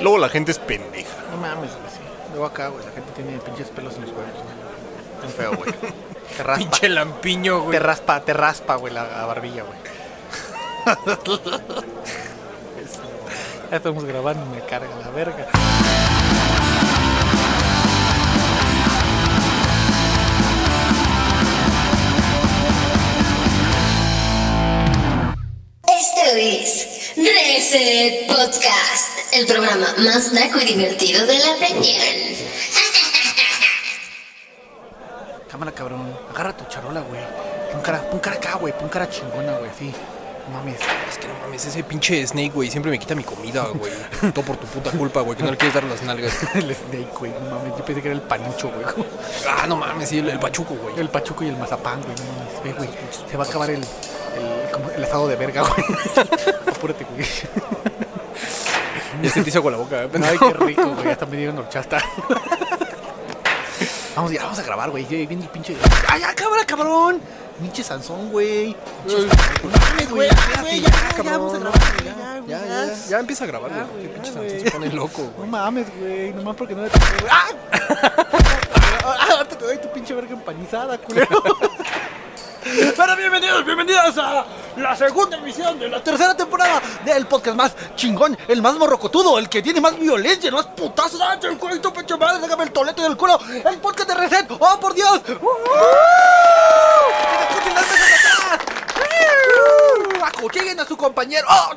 Luego la gente es pendeja. No mames, güey, sí. Luego acá, güey, la gente tiene pinches pelos en los huevos. güey. Es feo, güey. Te raspa, Pinche lampiño, güey. te raspa, te raspa, güey, la, la barbilla, güey. ya estamos grabando y me carga la verga. Esto es Reset Podcast, el programa más naco y divertido de la región. Cámara, cabrón. Agarra tu charola, güey. Pon cara, pon cara acá, güey. Pon cara chingona, güey. Sí. No mames. Es que no mames, ese pinche Snake, güey, siempre me quita mi comida, güey. Todo por tu puta culpa, güey, que no le quieres dar las nalgas. El Snake, güey. No mames. Yo pensé que era el panucho, güey. Ah, no mames, sí, el, el pachuco, güey. El pachuco y el mazapán, güey. No mames. Ve, güey. Se va a acabar el, el, como el asado de verga, güey. Apúrate, güey. Ya se te hizo con la boca, ¿eh? Ay, qué rico, güey. Hasta me dieron horchata. Vamos, ya, vamos a grabar, güey. Ya viene el pinche. ¡Ay, ya, cámara, cabrón! Pinche Sansón, güey. Pinche Sansón. No mames, güey. güey, Ya, ya, ya, vamos a grabar, güey. Ya, Ya, ya, ya. ya empieza a grabar, Ya, güey. Qué pinche ya, Sansón se pone loco, No güey. mames, güey. Nomás porque no le. ¡Ah! Ah, Ahorita te doy tu pinche verga empanizada, culero. Pero bienvenidos, bienvenidas a la segunda emisión de la tercera temporada del podcast más chingón, el más morrocotudo, el que tiene más violencia, el más putazo. ¡Ah, el cuello, pecho madre! ¡Déjame el tolete del culo! ¡El podcast de Reset! ¡Oh, por Dios! ¡Uh! ¡Acuchillen a su compañero! ¡Oh!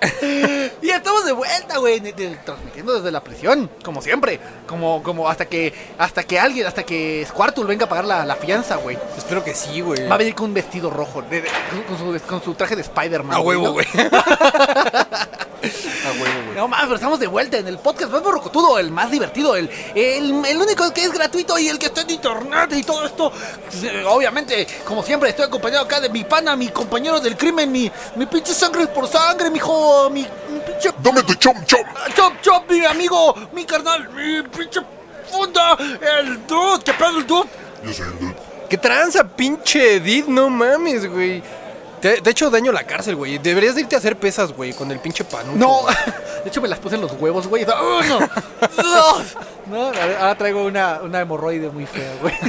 Y estamos de vuelta, güey, transmitiendo desde la prisión, como siempre, como, como hasta que, hasta que alguien, hasta que Squartul venga a pagar la, la fianza, güey. Espero que sí, güey. Va a venir con un vestido rojo, de- de- con, su, con su traje de Spider-Man. A huevo, ¿no? güey. A huevo, güey. No mames, pero estamos de vuelta en el podcast más borrocotudo, el más divertido, el, el, el único que es gratuito y el que está en internet y todo esto. Obviamente, como siempre, estoy acompañado acá de mi pana, mi compañero del crimen, mi, mi pinche sangre por sangre, mi hijo, mi, mi pinche Dame tu chom chom. Chop Chop, mi amigo, mi carnal, mi pinche funda, el dude, ¿qué pedo el dude? Yo soy el dude. ¿Qué tranza, pinche Edith? No mames, güey. Te, te he hecho daño a la cárcel, güey. Deberías de irte a hacer pesas, güey, con el pinche panucho. No, de hecho me las puse en los huevos, güey. Uno, dos. No, ahora ahora traigo una, una hemorroide muy fea, güey.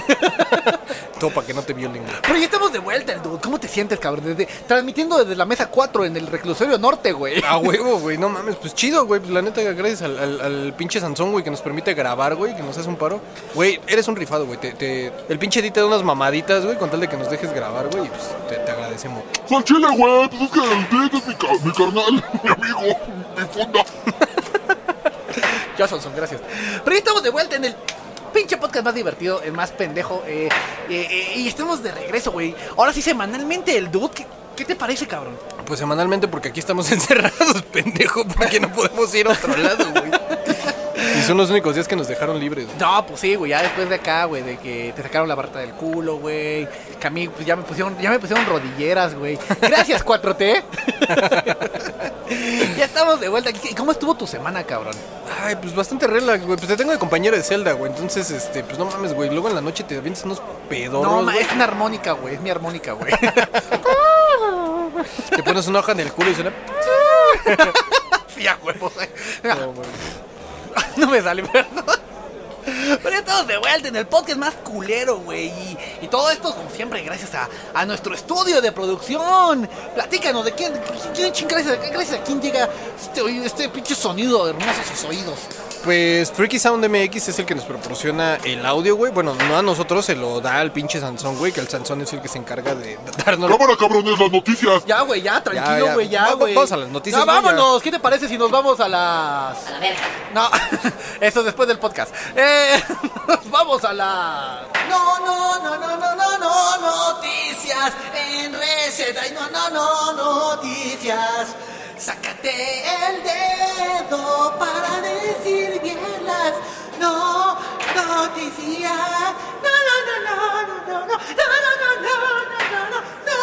Para que no te violen, güey. Pero ya estamos de vuelta, el dude. ¿Cómo te sientes, cabrón? Desde, transmitiendo desde la mesa 4 en el reclusorio norte, güey. A huevo, güey, no mames, pues chido, güey, pues la neta, gracias al, al- al pinche Sansón, güey, que nos permite grabar, güey, que nos hace un paro. Güey, eres un rifado, güey, te, te- el pinche Edith te da unas mamaditas, güey, con tal de que nos dejes grabar, güey, y pues te, te agradecemos. Al chile, güey. Pues es que el es mi, ca- mi carnal, mi amigo, mi funda. Ya son, gracias. Pero ya estamos de vuelta en el pinche podcast más divertido, el más pendejo. eh, eh, eh, y estamos de regreso, güey. Ahora sí, semanalmente, el dude. ¿Qué, qué te parece, cabrón? Pues semanalmente, porque aquí estamos encerrados, pendejo, porque no podemos ir a otro lado, güey. Y son los únicos días que nos dejaron libres, güey. No, pues sí, güey, ya después de acá, güey, de que te sacaron la barata del culo, güey. Que a mí pues, ya me pusieron, ya me pusieron rodilleras, güey. Gracias, 4T. ya estamos de vuelta aquí. ¿Cómo estuvo tu semana, cabrón? Ay, pues bastante relax, güey. Pues te tengo de compañero de Zelda, güey. Entonces, este, pues no mames, güey. Luego en la noche te avientas unos pedorros, no, ma, es una armónica, güey, es mi armónica, güey. Te pones una hoja en el culo y suena... sí, a huevo, güey. No, güey. No me sale, perdón. Pero ya estamos de vuelta en el podcast más culero, güey. Y, todo esto, como siempre, gracias a, a nuestro estudio de producción. Platícanos de quién, quién, quién- gracias, gracias a quién llega este, este pinche sonido hermoso a sus oídos. Pues Freaky Sound MX es el que nos proporciona el audio, güey. Bueno, no a nosotros, se lo da al pinche Sansón, güey. Que el Sansón es el que se encarga de darnos... Cámara, cabrones, las noticias. Ya, güey, ya, tranquilo, güey, ya, güey. vamos a las noticias, Ya, güey, ya. vámonos. ¿Qué te parece si nos vamos a las. A la verga. No, eso después del podcast. Eh, vamos a la. No, no, no, no, no, no, no, noticias en receta. Y no, no, no, noticias. Sácate el dedo para decir bien las no noticias. No, no, no, no, no, no, no, no, no, no, no, no, no, no,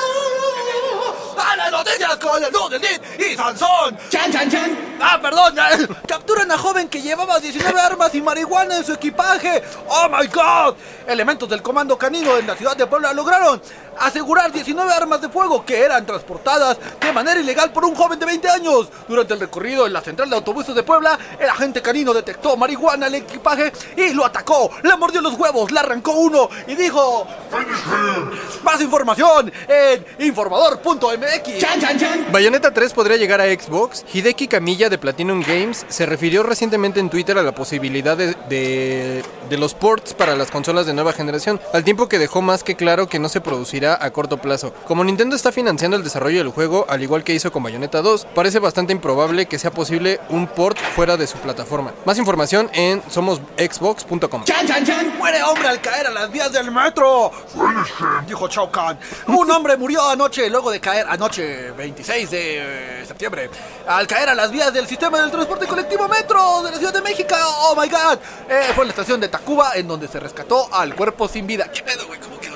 no. A las noticias con el Did y Sansón! Chan, chan, chan. ¡Ah, perdón! eh, Capturan a joven que llevaba 19 armas y marihuana en su equipaje. ¡Oh, my God! Elementos del comando canino en la ciudad de Puebla lograron asegurar 19 armas de fuego que eran transportadas de manera ilegal por un joven de 20 años. Durante el recorrido en la central de autobuses de Puebla, el agente canino detectó marihuana en el equipaje y lo atacó. Le mordió los huevos, le arrancó uno y dijo... Más información en informador.mx. Chan, chan, chan. Bayonetta 3 podría llegar a Xbox. Hideki Kamiya de Platinum Games se refirió recientemente en Twitter a la posibilidad de, de- de los ports para las consolas de nueva generación, al tiempo que dejó más que claro que no se producirá a corto plazo. Como Nintendo está financiando el desarrollo del juego, al igual que hizo con Bayonetta 2, parece bastante improbable que sea posible un port fuera de su plataforma. Más información en somosxbox.com. Chan, chan, chan. Muere hombre al caer a las vías del metro. Dijo Shao Kahn. Un hombre murió anoche luego de caer anoche 26 de eh, septiembre. Al caer a las vías del sistema del transporte colectivo metro de la Ciudad de México. Oh my god. Eh, fue en la estación de Tacuba en donde se rescató al cuerpo sin vida. ¿Qué pedo, güey? ¿Cómo que lo rescataron?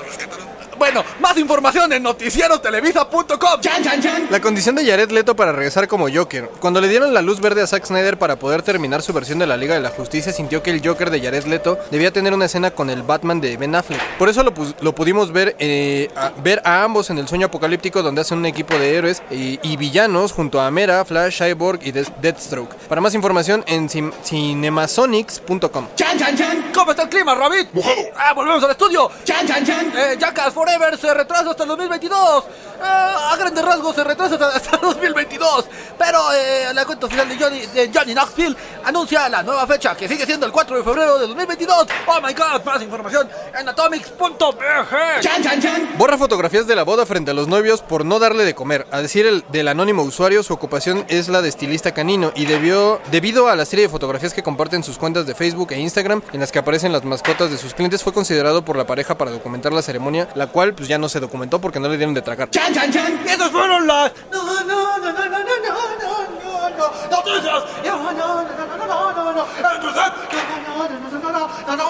Bueno, más información en noticierostelevisa.com. Chan, chan, chan. La condición de Jared Leto para regresar como Joker. Cuando le dieron la luz verde a Zack Snyder para poder terminar su versión de la Liga de la Justicia, sintió que el Joker de Jared Leto debía tener una escena con el Batman de Ben Affleck. Por eso lo, lo pudimos ver, eh, a, ver a ambos en el sueño apocalíptico donde hacen un equipo de héroes y, y villanos junto a Mera, Flash, Cyborg y Deathstroke. Para más información en cin- cinemasonics.com. Chan, chan, chan. ¿Cómo está el clima, Rabbit? Mojado. Ah, volvemos al estudio. Chan, chan, chan. Eh, Jackass Forever se retrasa hasta el 2022. Eh, a grandes rasgos se retrasa hasta, hasta el 2022. Pero eh, la cuenta final de Johnny, de Johnny Knoxville anuncia la nueva fecha, que sigue siendo el 4 de febrero de 2022. Oh my god, más información en atomics.bg. Chan, chan, chan. Borra fotografías de la boda frente a los novios por no darle de comer. A decir el del anónimo usuario, su ocupación es la de estilista canino y debió, debido a la serie de fotografías que comparten sus cuentas de Facebook e Instagram en las que aparecen las mascotas de sus clientes, fue considerado por la pareja para documentar la ceremonia, la cual pues ya no se documentó porque no le dieron de tragar. Chan, chan, chan. Esas fueron las. No, no, no, no, no, no, no, no, no, no. Noticias. No, no, no, no, no, no, no, no. Entonces, no, no, no, no, no, no, no, no, no,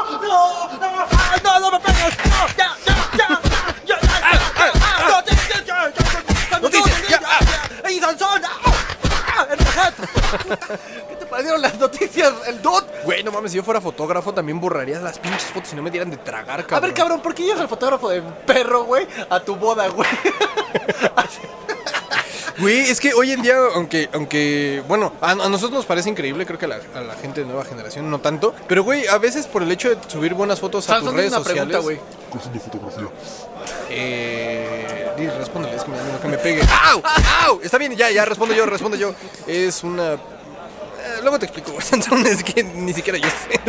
no, no, no. Ay, no, no me pegues. No, ya, ya, ya, ya, ya, El dot. Güey, no mames, si yo fuera fotógrafo también borrarías las pinches fotos y no me dieran de tragar, cabrón. A ver, cabrón, ¿por qué llevas al fotógrafo de perro, güey, a tu boda, güey? Güey, es que hoy en día, aunque, aunque bueno, a, a nosotros nos parece increíble, creo que a la, a la gente de nueva generación no tanto. Pero, güey, a veces por el hecho de subir buenas fotos a tus redes una sociales. pregunta, güey. Cuestión de fotografía. Eh, respóndele, es que me que me pegue. ¡Au! ¡Au! Está bien, ya, ya, respondo yo, respondo yo. Es una. Luego te explico. Sansón, es que ni siquiera yo sé.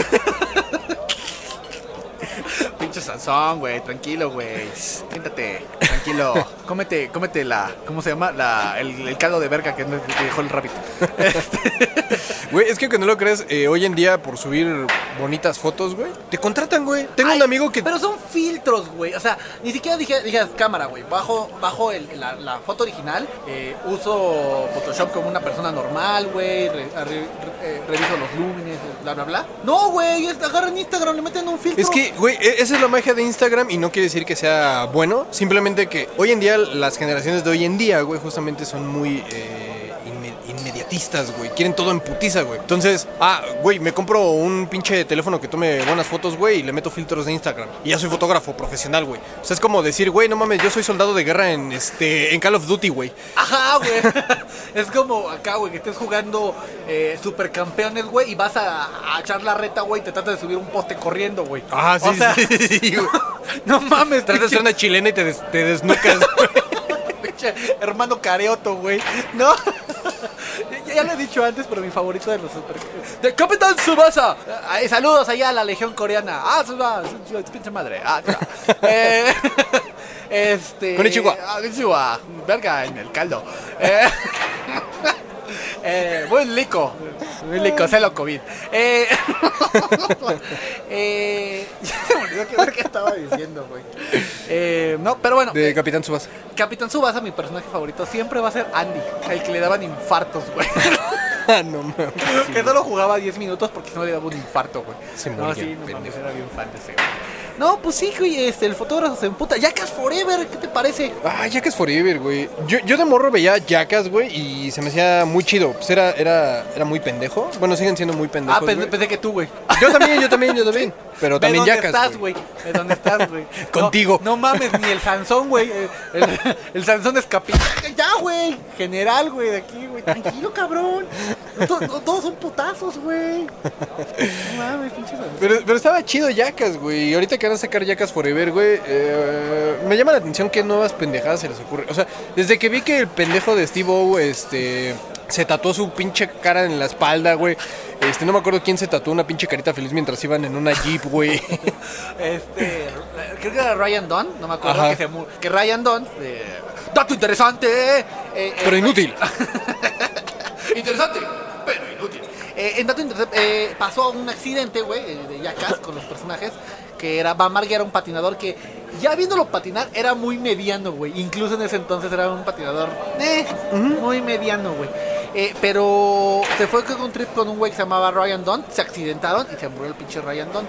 Pinche Sansón, güey, tranquilo, güey. Siéntate, tranquilo. Cómete, cómete la, ¿cómo se llama? La, el, el caldo de verga que, que dejó el rabbit. Güey, es que aunque no lo crees, eh, hoy en día por subir bonitas fotos, güey, te contratan, güey. Tengo un amigo que. Pero son filtros, güey. O sea, ni siquiera dije, dije cámara, güey. Bajo, bajo el- la, la foto original, eh, uso Photoshop como una persona normal, güey. re- re- re- eh, reviso los lúmenes, bla, bla, bla. No, güey. Agarran Instagram, le meten un filtro. Es que, güey, e- esa es la magia de Instagram y no quiere decir que sea bueno. Simplemente que hoy en día, las generaciones de hoy en día, güey, justamente son muy eh, güey. Quieren todo en putiza, güey. Entonces, ah, güey, me compro un pinche teléfono que tome buenas fotos, güey, y le meto filtros de Instagram. Y ya soy fotógrafo profesional, güey. O sea, es como decir, güey, no mames, yo soy soldado de guerra en, este, en Call of Duty, güey. Ajá, güey. es como acá, güey, que estés jugando eh, supercampeones, güey, y vas a, a echar la reta, güey, y te tratas de subir un poste corriendo, güey. Ah, sí, O sea, sí, sí, sí, güey. No mames, Tratas de ser una chilena y te, des- te desnucas, güey. Pinche hermano careoto, güey. No. Ya, lo he dicho antes, pero mi favorito de los super. ¡De Capitán Subasa! Ay, saludos allá a la Legión Coreana. Ah, Subasa, su, su- su pinche madre. Ah, eh, este. Konnichiwa. Ah, Konnichiwa. Verga en el caldo. Eh, eh, buen lico. Buen lico, celo COVID. Eh, eh, ya se me olvidó qué verga estaba diciendo, güey. Eh, no, pero bueno. De eh, Capitán Subas. Capitán Subasa, mi personaje favorito, siempre va a ser Andy, el que le daban infartos, güey. Ah, no mames. que solo jugaba 10 minutos porque si no le daba un infarto, güey. Se no, moría, sí, no mames, era bien fan de ese, güey. No, pues sí, güey, este, el fotógrafo se emputa. Jackass Forever, ¿qué te parece? Ah, Jackass Forever, güey. Yo, yo de morro veía Jackass, güey, y se me hacía muy chido. Pues era, era, era muy pendejo. Bueno, siguen siendo muy pendejos. ah, pensé, que tú, güey. Yo también, yo también, yo también. Pero Ve también dónde Jackass. estás, güey. Ve dónde estás, güey. Contigo. No, no mames, ni el Sansón, güey. El, el Sansón es capitán. Ya, güey. General, güey, de aquí, güey. Tranquilo, cabrón. To- to- Todos son putazos, güey. No mames, pinche Sansón. Pero, pero estaba chido Jackass, güey. Y ahorita que van a sacar Jackass Forever, güey, eh, me llama la atención qué nuevas pendejadas se les ocurre. O sea, desde que vi que el pendejo de Steve O, este, se tatuó su pinche cara en la espalda, güey. Este, no me acuerdo quién se tatuó una pinche carita feliz mientras iban en una jeep, güey. Este, creo que era Ryan Dunn, no me acuerdo, que, se que Ryan Dunn, eh, dato interesante, eh, eh, Pero inútil. interesante, pero inútil. En dato interesante, pasó un accidente, güey, de Jackass con los personajes, que era, Van Marg era un patinador que, ya viéndolo patinar, era muy mediano, güey, incluso en ese entonces era un patinador, eh, muy mediano, güey. Eh, pero se fue con un trip con un güey que se llamaba Ryan Dunn, se accidentaron y se murió el pinche Ryan Dunn.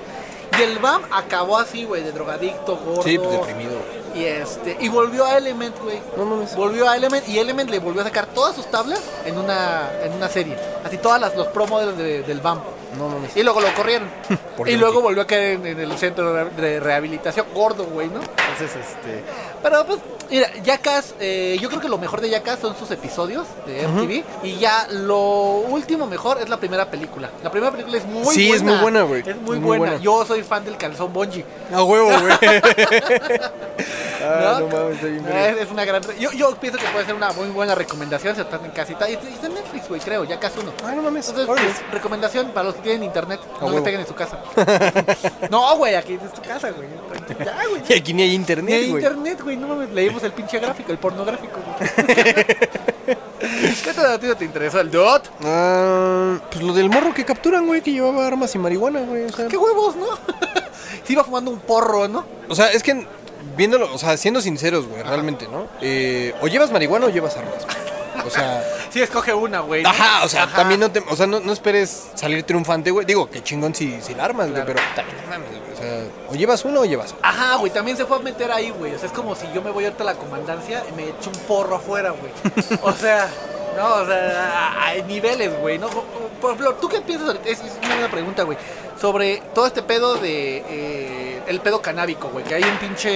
Y el BAM acabó así, güey, de drogadicto, gordo. Sí, pues deprimido. Y este, y volvió a Element, güey. No mames. Volvió a Element y Element le volvió a sacar todas sus tablas en una, en una serie. Así todas las, los promos de- del BAM. No mames. Y luego lo corrieron. Y luego volvió a caer en, en el centro de rehabilitación gordo, güey, ¿no? Entonces, este. Pero pues, mira, Jackass, eh, yo creo que lo mejor de Jackass son sus episodios de MTV. Y ya lo último mejor es la primera película. La primera película es muy Sí, buena. es muy buena, güey. Es muy, muy buena. buena. Yo soy fan del calzón Bonji. A huevo, güey. ah, no, ¿No? mames, está bien Es, es una gran. Yo, yo pienso que puede ser una muy buena recomendación si están en casita. Y y está en Netflix, güey, creo, ya casi uno. Ah, no mames. Entonces, pues, recomendación para los tienen internet, no le peguen en su casa. no, güey, aquí es tu casa, güey. Ya, güey. Y aquí ni hay Ni internet, hay güey. internet, güey, no mames, leímos el pinche gráfico, el pornográfico, güey. ¿Qué te, te interesó el DOT? Ah, pues lo del morro que capturan, güey, que llevaba armas y marihuana, güey. O sea, ¿Qué huevos, no? Se iba fumando un porro, ¿no? o sea, es que viéndolo, o sea, siendo sinceros, güey, realmente, ¿no? Eh, o llevas marihuana o llevas armas. güey. O sea, Sí, escoge una, güey. ajá, o sea, Ajá. también no te, o sea, no, no esperes salir triunfante, güey. Digo, que chingón si, si la armas, güey, Claro. pero también no mames, güey. O sea, o llevas uno o llevas otro. Ajá, güey, también se fue a meter ahí, güey. O sea, es como si yo me voy ahorita a la comandancia y me echo un porro afuera, güey. O sea, no, o sea, hay niveles, güey, ¿no? Por ejemplo, ¿tú qué piensas ahorita? Es, es una buena pregunta, güey. Sobre todo este pedo de. eh, el pedo canábico, güey. Que hay un pinche.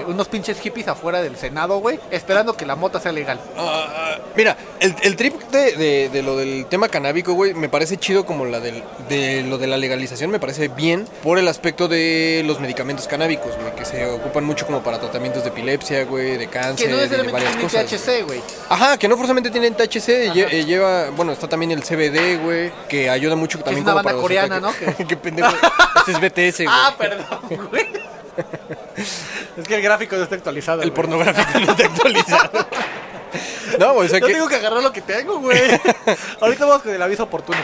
eh, unos pinches hippies afuera del Senado, güey. Esperando que la mota sea legal. Ah, mira, el, el trip de, de- de lo del tema canábico, güey, me parece chido como la del, de lo de la legalización, me parece bien por el aspecto de los medicamentos canábicos, güey, que se ocupan mucho como para tratamientos de epilepsia, güey, de cáncer, Que no de- de necesariamente varias tiene cosas. THC, güey. Ajá, que no forzosamente tienen THC, lle- eh, lleva, bueno, está también el CBD, güey, que ayuda mucho también una como banda para coreana. ¿no? pendejo. Ese es BTS, güey. Ah, perdón, güey. es que el gráfico no está actualizado. el güey. pornográfico no está actualizado. no, güey, o sea Yo que tengo que agarrar lo que tengo, güey. Ahorita vamos con el aviso oportuno.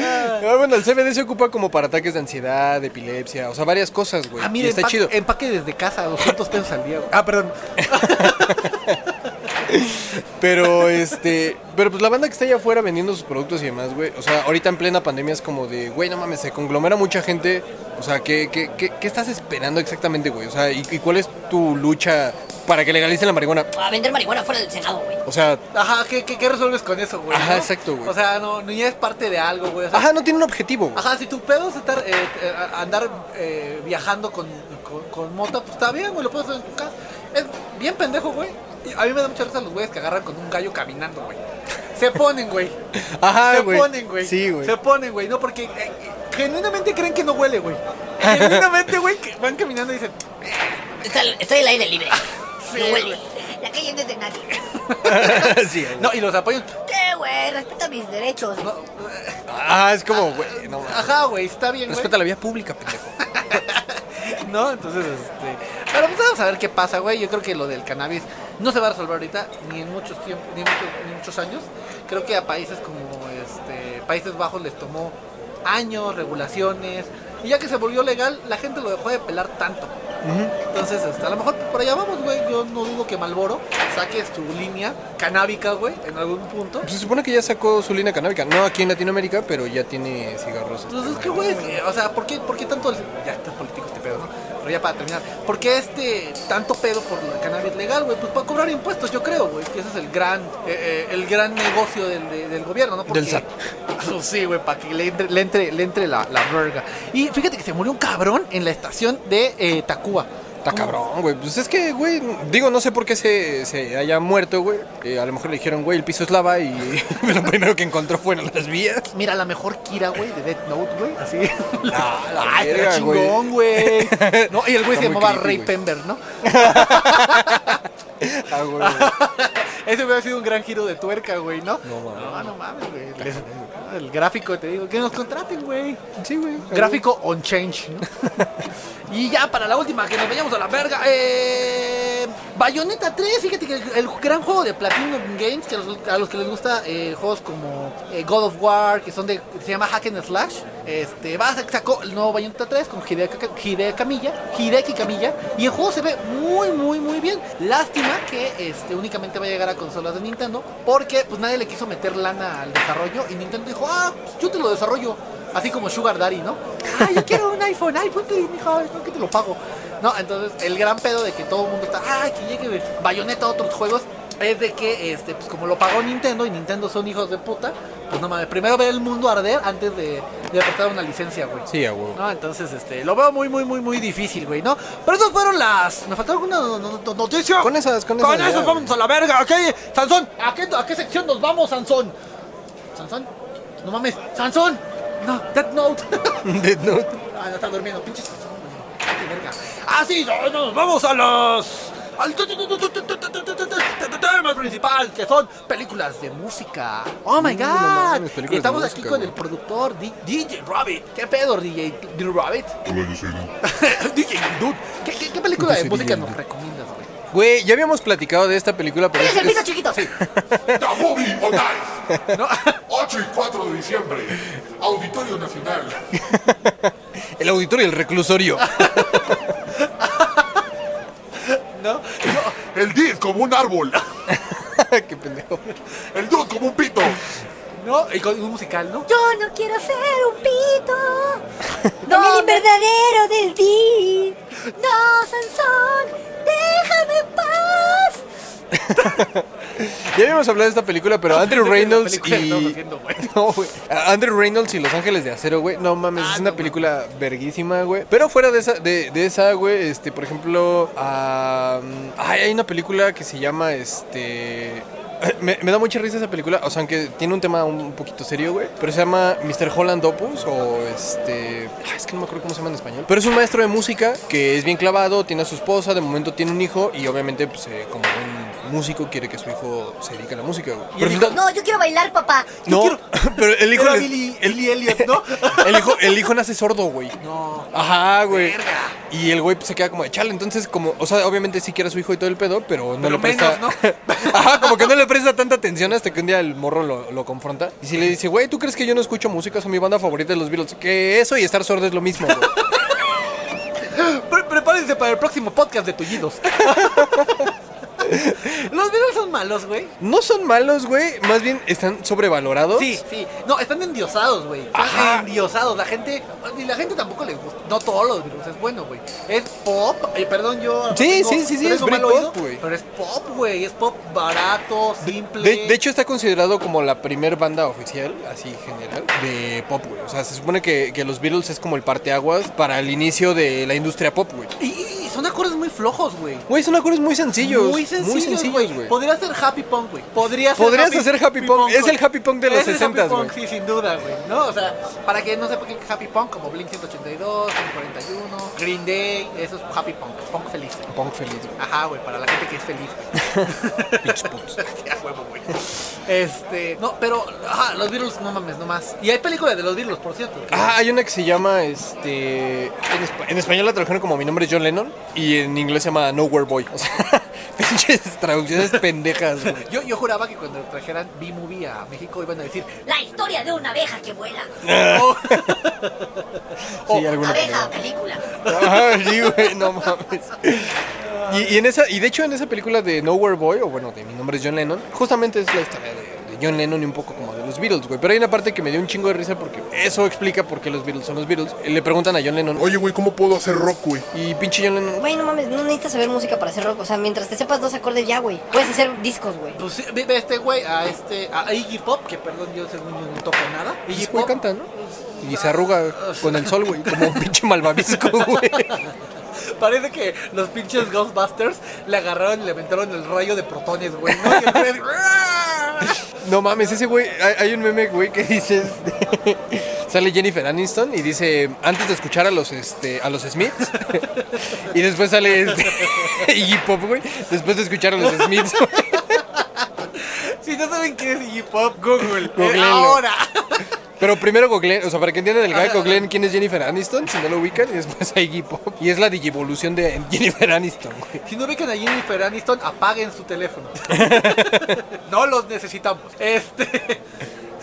Ah, bueno, el CBD se ocupa como para ataques de ansiedad, de epilepsia, o sea, varias cosas, güey. Ah, y mira, está empaque, chido. empaque desde casa, 200 pesos al día. güey. Ah, perdón. Pero este, pero pues la banda que está allá afuera vendiendo sus productos y demás, güey. O sea, ahorita en plena pandemia es como de, güey, no mames, se conglomera mucha gente. O sea, ¿qué, qué, qué, qué estás esperando exactamente, güey? O sea, ¿y, y cuál es tu lucha para que legalicen la marihuana? A vender marihuana fuera del Senado, güey. O sea, Ajá, ¿qué, qué, qué resuelves con eso, güey? Ajá, no? exacto, güey. O sea, no, ni es parte de algo, güey. O sea, ajá, no tiene un objetivo, güey. Ajá, si tu pedo es estar, eh, eh, andar eh, viajando con, con, con mota, pues está bien, güey, lo puedes hacer en tu casa. Es bien pendejo, güey. A mí me da mucha risa los güeyes que agarran con un gallo caminando, güey. Se ponen, güey. Ajá, Se güey. ponen, güey. Sí, güey. Se ponen, güey. No, porque eh, eh, genuinamente creen que no huele, güey. Genuinamente, güey, que van caminando y dicen, Está, estoy al aire libre. Sí, no huele. güey. La calle no es de nadie. sí, güey. no, y los apoyan. ¿Qué, güey? Respeta mis derechos. No, Ah, es como, güey, no ajá, güey, está bien, güey. Respeta la vía pública, pendejo. ¿no? Entonces, este. Pero pues vamos a ver qué pasa, güey. Yo creo que lo del cannabis no se va a resolver ahorita, ni en muchos tiempos, ni ni muchos años. Creo que a países como este Países Bajos les tomó años, regulaciones. Y ya que se volvió legal, la gente lo dejó de pelar tanto. Entonces, este, a lo mejor por allá vamos, güey. Yo no dudo que Malboro saque su línea canábica, güey, en algún punto. Pues se supone que ya sacó su línea canábica. No aquí en Latinoamérica, pero ya tiene cigarros. este, Entonces, ¿qué güey? Eh, O sea, ¿por qué, por qué tanto... el- Ya está político este pedo, ¿no? Pero ya para terminar. ¿Por qué este tanto pedo por la cannabis legal, güey? Pues para cobrar impuestos, yo creo, güey. Que ese es el gran, eh, eh, el gran negocio del, de- del gobierno, ¿no? Del SAT. Pues sí, güey, para que le entre, le entre, le entre la, la verga. Y fíjate que se murió un cabrón en la estación de eh, Tacuba. Está cabrón, güey. Pues es que, güey, digo, no sé por qué se, se haya muerto, güey. Eh, a lo mejor le dijeron, güey, el piso es lava y lo primero que encontró fueron las vías. Mira, la mejor Kira, güey, de Death Note, güey. Así. Ah, la Ay, verga, está chingón, güey. No, y el güey se llamaba creepy, Ray güey. Pember, ¿no? Ah, güey. Ese hubiera sido un gran giro de tuerca, güey, ¿no? No mames. No, no mames, güey. El gráfico, te digo, que nos contraten, güey. Sí, güey. Gráfico on change, ¿no? y ya para la última, que nos vayamos a la verga. Eh, Bayonetta 3, fíjate que el, el gran juego de Platinum Games, que a los, a los que les gusta eh, juegos como eh, God of War, que son de, se llama Hack and Slash, este, va sacó el nuevo Bayonetta 3 con Hideki, Kamiya, Hideki Kamiya, y el juego se ve muy, muy, muy bien. Lástima que este, únicamente va a llegar a consolas de Nintendo, porque pues nadie le quiso meter lana al desarrollo, y Nintendo dijo, ah, pues, yo te lo desarrollo. Así como Sugar Daddy, ¿no? Ay, yo quiero un iPhone, ay, ponte, mija, no, que te lo pago. No, entonces el gran pedo de que todo el mundo está, ay, que llegue Bayonetta a otros juegos, es de que, este, pues como lo pagó Nintendo y Nintendo son hijos de puta, pues no mames, primero ver el mundo arder antes de, de apretar una licencia, güey. Sí, a huevo. No, entonces, este, lo veo muy, muy, muy, muy difícil, güey, ¿no? Pero esas fueron las... ¿Me faltó alguna no- no- no- noticia? Con esas, con Con esas. esas ya, vamos a la verga, ¿ok? Sansón, ¿a qué, ¿a qué sección nos vamos, Sansón? ¿Sansón? No mames, Sansón. No, Death Note. Death Note. Ah, no está durmiendo, pinche Sansón, güey. Qué verga. Ah, sí, no, nos vamos a los al tema principal, que son películas de música. Oh my god. Y estamos aquí con el productor DJ Rabbit. ¿Qué pedo, DJ Rabbit? DJ Dude. ¿Qué, película de música nos recomiendas, güey? Güey, ya habíamos platicado de esta película, pero. ¡Eres el niño chiquito! Sí. The Movie on Ice. ¿No? 8 y 4 de diciembre. Auditorio Nacional. el auditorio, el reclusorio. ¿No? El Did como un árbol. Qué pendejo. El Dude como un pito. ¿No? Y con un musical, ¿no? Yo no quiero ser un pito. No, el verdadero del día. No, Sansón, déjame en paz. Ya habíamos hablado de esta película, pero Andrew Reynolds y. No, güey. Andrew Reynolds y Los Ángeles de Acero, güey. No mames, Ah, es una no película verguísima, güey. Pero fuera de esa, de, de esa, güey, este, por ejemplo, ah, ay, hay una película que se llama este. Me, me da mucha risa esa película, o sea, aunque tiene un tema un poquito serio, güey. Pero se llama Mr. Holland Opus o este... ay, es que no me acuerdo cómo se llama en español. Pero es un maestro de música que es bien clavado, tiene a su esposa, de momento tiene un hijo y obviamente, pues, eh, como buen músico, quiere que su hijo se dedique a la música. Pero resulta- No, yo quiero bailar, papá. no, pero el hijo... Era le- Billy, Billy Elliot, ¿no? el hijo, el hijo nace sordo, güey. No. Ajá, güey. Verga. Y el güey pues, se queda como de chale. Entonces, como, o sea, obviamente sí quiere a su hijo y todo el pedo, pero no Pero le presta. menos, Ajá, como que no le presta tanta atención hasta que un día el morro lo, lo confronta. Y si le dice, güey, ¿tú crees que yo no escucho música? Son mi banda favorita de los Beatles. Que eso y estar sordo es lo mismo, güey. Pre- prepárense para el próximo podcast de Tullidos. Los Beatles son malos, güey. No son malos, güey. Más bien están sobrevalorados. Sí, sí. No, están endiosados, güey. Están Ajá. endiosados. La gente. Y la gente tampoco les gusta. No todos los Beatles es bueno, güey. Es pop. eh, perdón, yo. Sí, sí, sí, sí, es oído, güey. Pero es pop, güey. Es pop barato, simple. De, de hecho, está considerado como la primer banda oficial, así general, de pop, güey. O sea, se supone que, que los Beatles es como el parteaguas para el inicio de la industria pop, güey. Y, y son acordes muy flojos, güey. Güey, son acordes muy sencillos. Muy sencillos, güey. güey. Podría ser happy punk, güey. Podría ser Podrías hacer happy punk. Es el happy punk de los Es el 60s, happy punk, güey. Sí, sin duda, güey. ¿No? O sea, para que no sepa qué es happy punk, como Blink 182, Blink 41, Green Day, eso es happy punk, punk feliz. Punk feliz, güey. Ajá, güey, para la gente que es feliz. Huevo, güey. Este, no, pero, ajá, los Beatles, no mames, no más. Y hay películas de los Beatles, por cierto. Ah, hay una que se llama, este... En, espa- en español la tradujeron como Mi nombre es John Lennon y en inglés se llama Nowhere Boy. O sea, pinches traducciones pendejas, güey. Yo, yo juraba que cuando trajeran B-Movie a México iban a decir, La historia de una abeja que vuela. oh, Sí, alguna Abeja, película. Ah, sí, güey, no mames. Y, y en esa, y de hecho en esa película de Nowhere Boy, o bueno, de Mi nombre es John Lennon, justamente es la historia de John Lennon y un poco como de los Beatles, güey. Pero hay una parte que me dio un chingo de risa porque eso explica por qué los Beatles son los Beatles. Y le preguntan a John Lennon, Oye, güey, ¿cómo puedo hacer rock, güey? y pinche John Lennon, Güey, no mames, no necesitas saber música para hacer rock. O sea, mientras te sepas dos acordes ya, güey. Puedes hacer discos, güey. Pues sí, ve ve este güey a este a Iggy Pop, que perdón, yo según yo no toco nada. Iggy ese güey Pop canta, ¿no? Y se arruga con el sol, güey, como un pinche malvavisco, güey. parece que los pinches Ghostbusters le agarraron y le aventaron el rayo de protones, güey, ¿no? Y el güey- No mames, ese güey, hay, hay un meme, güey, que dice, sale Jennifer Aniston y dice, antes de escuchar a los, este, a los Smiths, y después sale este, Iggy Pop, güey, después de escuchar a los Smiths, Si no saben quién es Iggy Pop, Google. Eh, ahora. Pero primero Goglen, o sea, para que entiendan el guy, Goglen quién es Jennifer Aniston, si no lo ubican, y después a Iggy Pop, y es la digivolución de Jennifer Aniston, güey. Si no ubican a Jennifer Aniston, apaguen su teléfono. no los necesitamos. Este.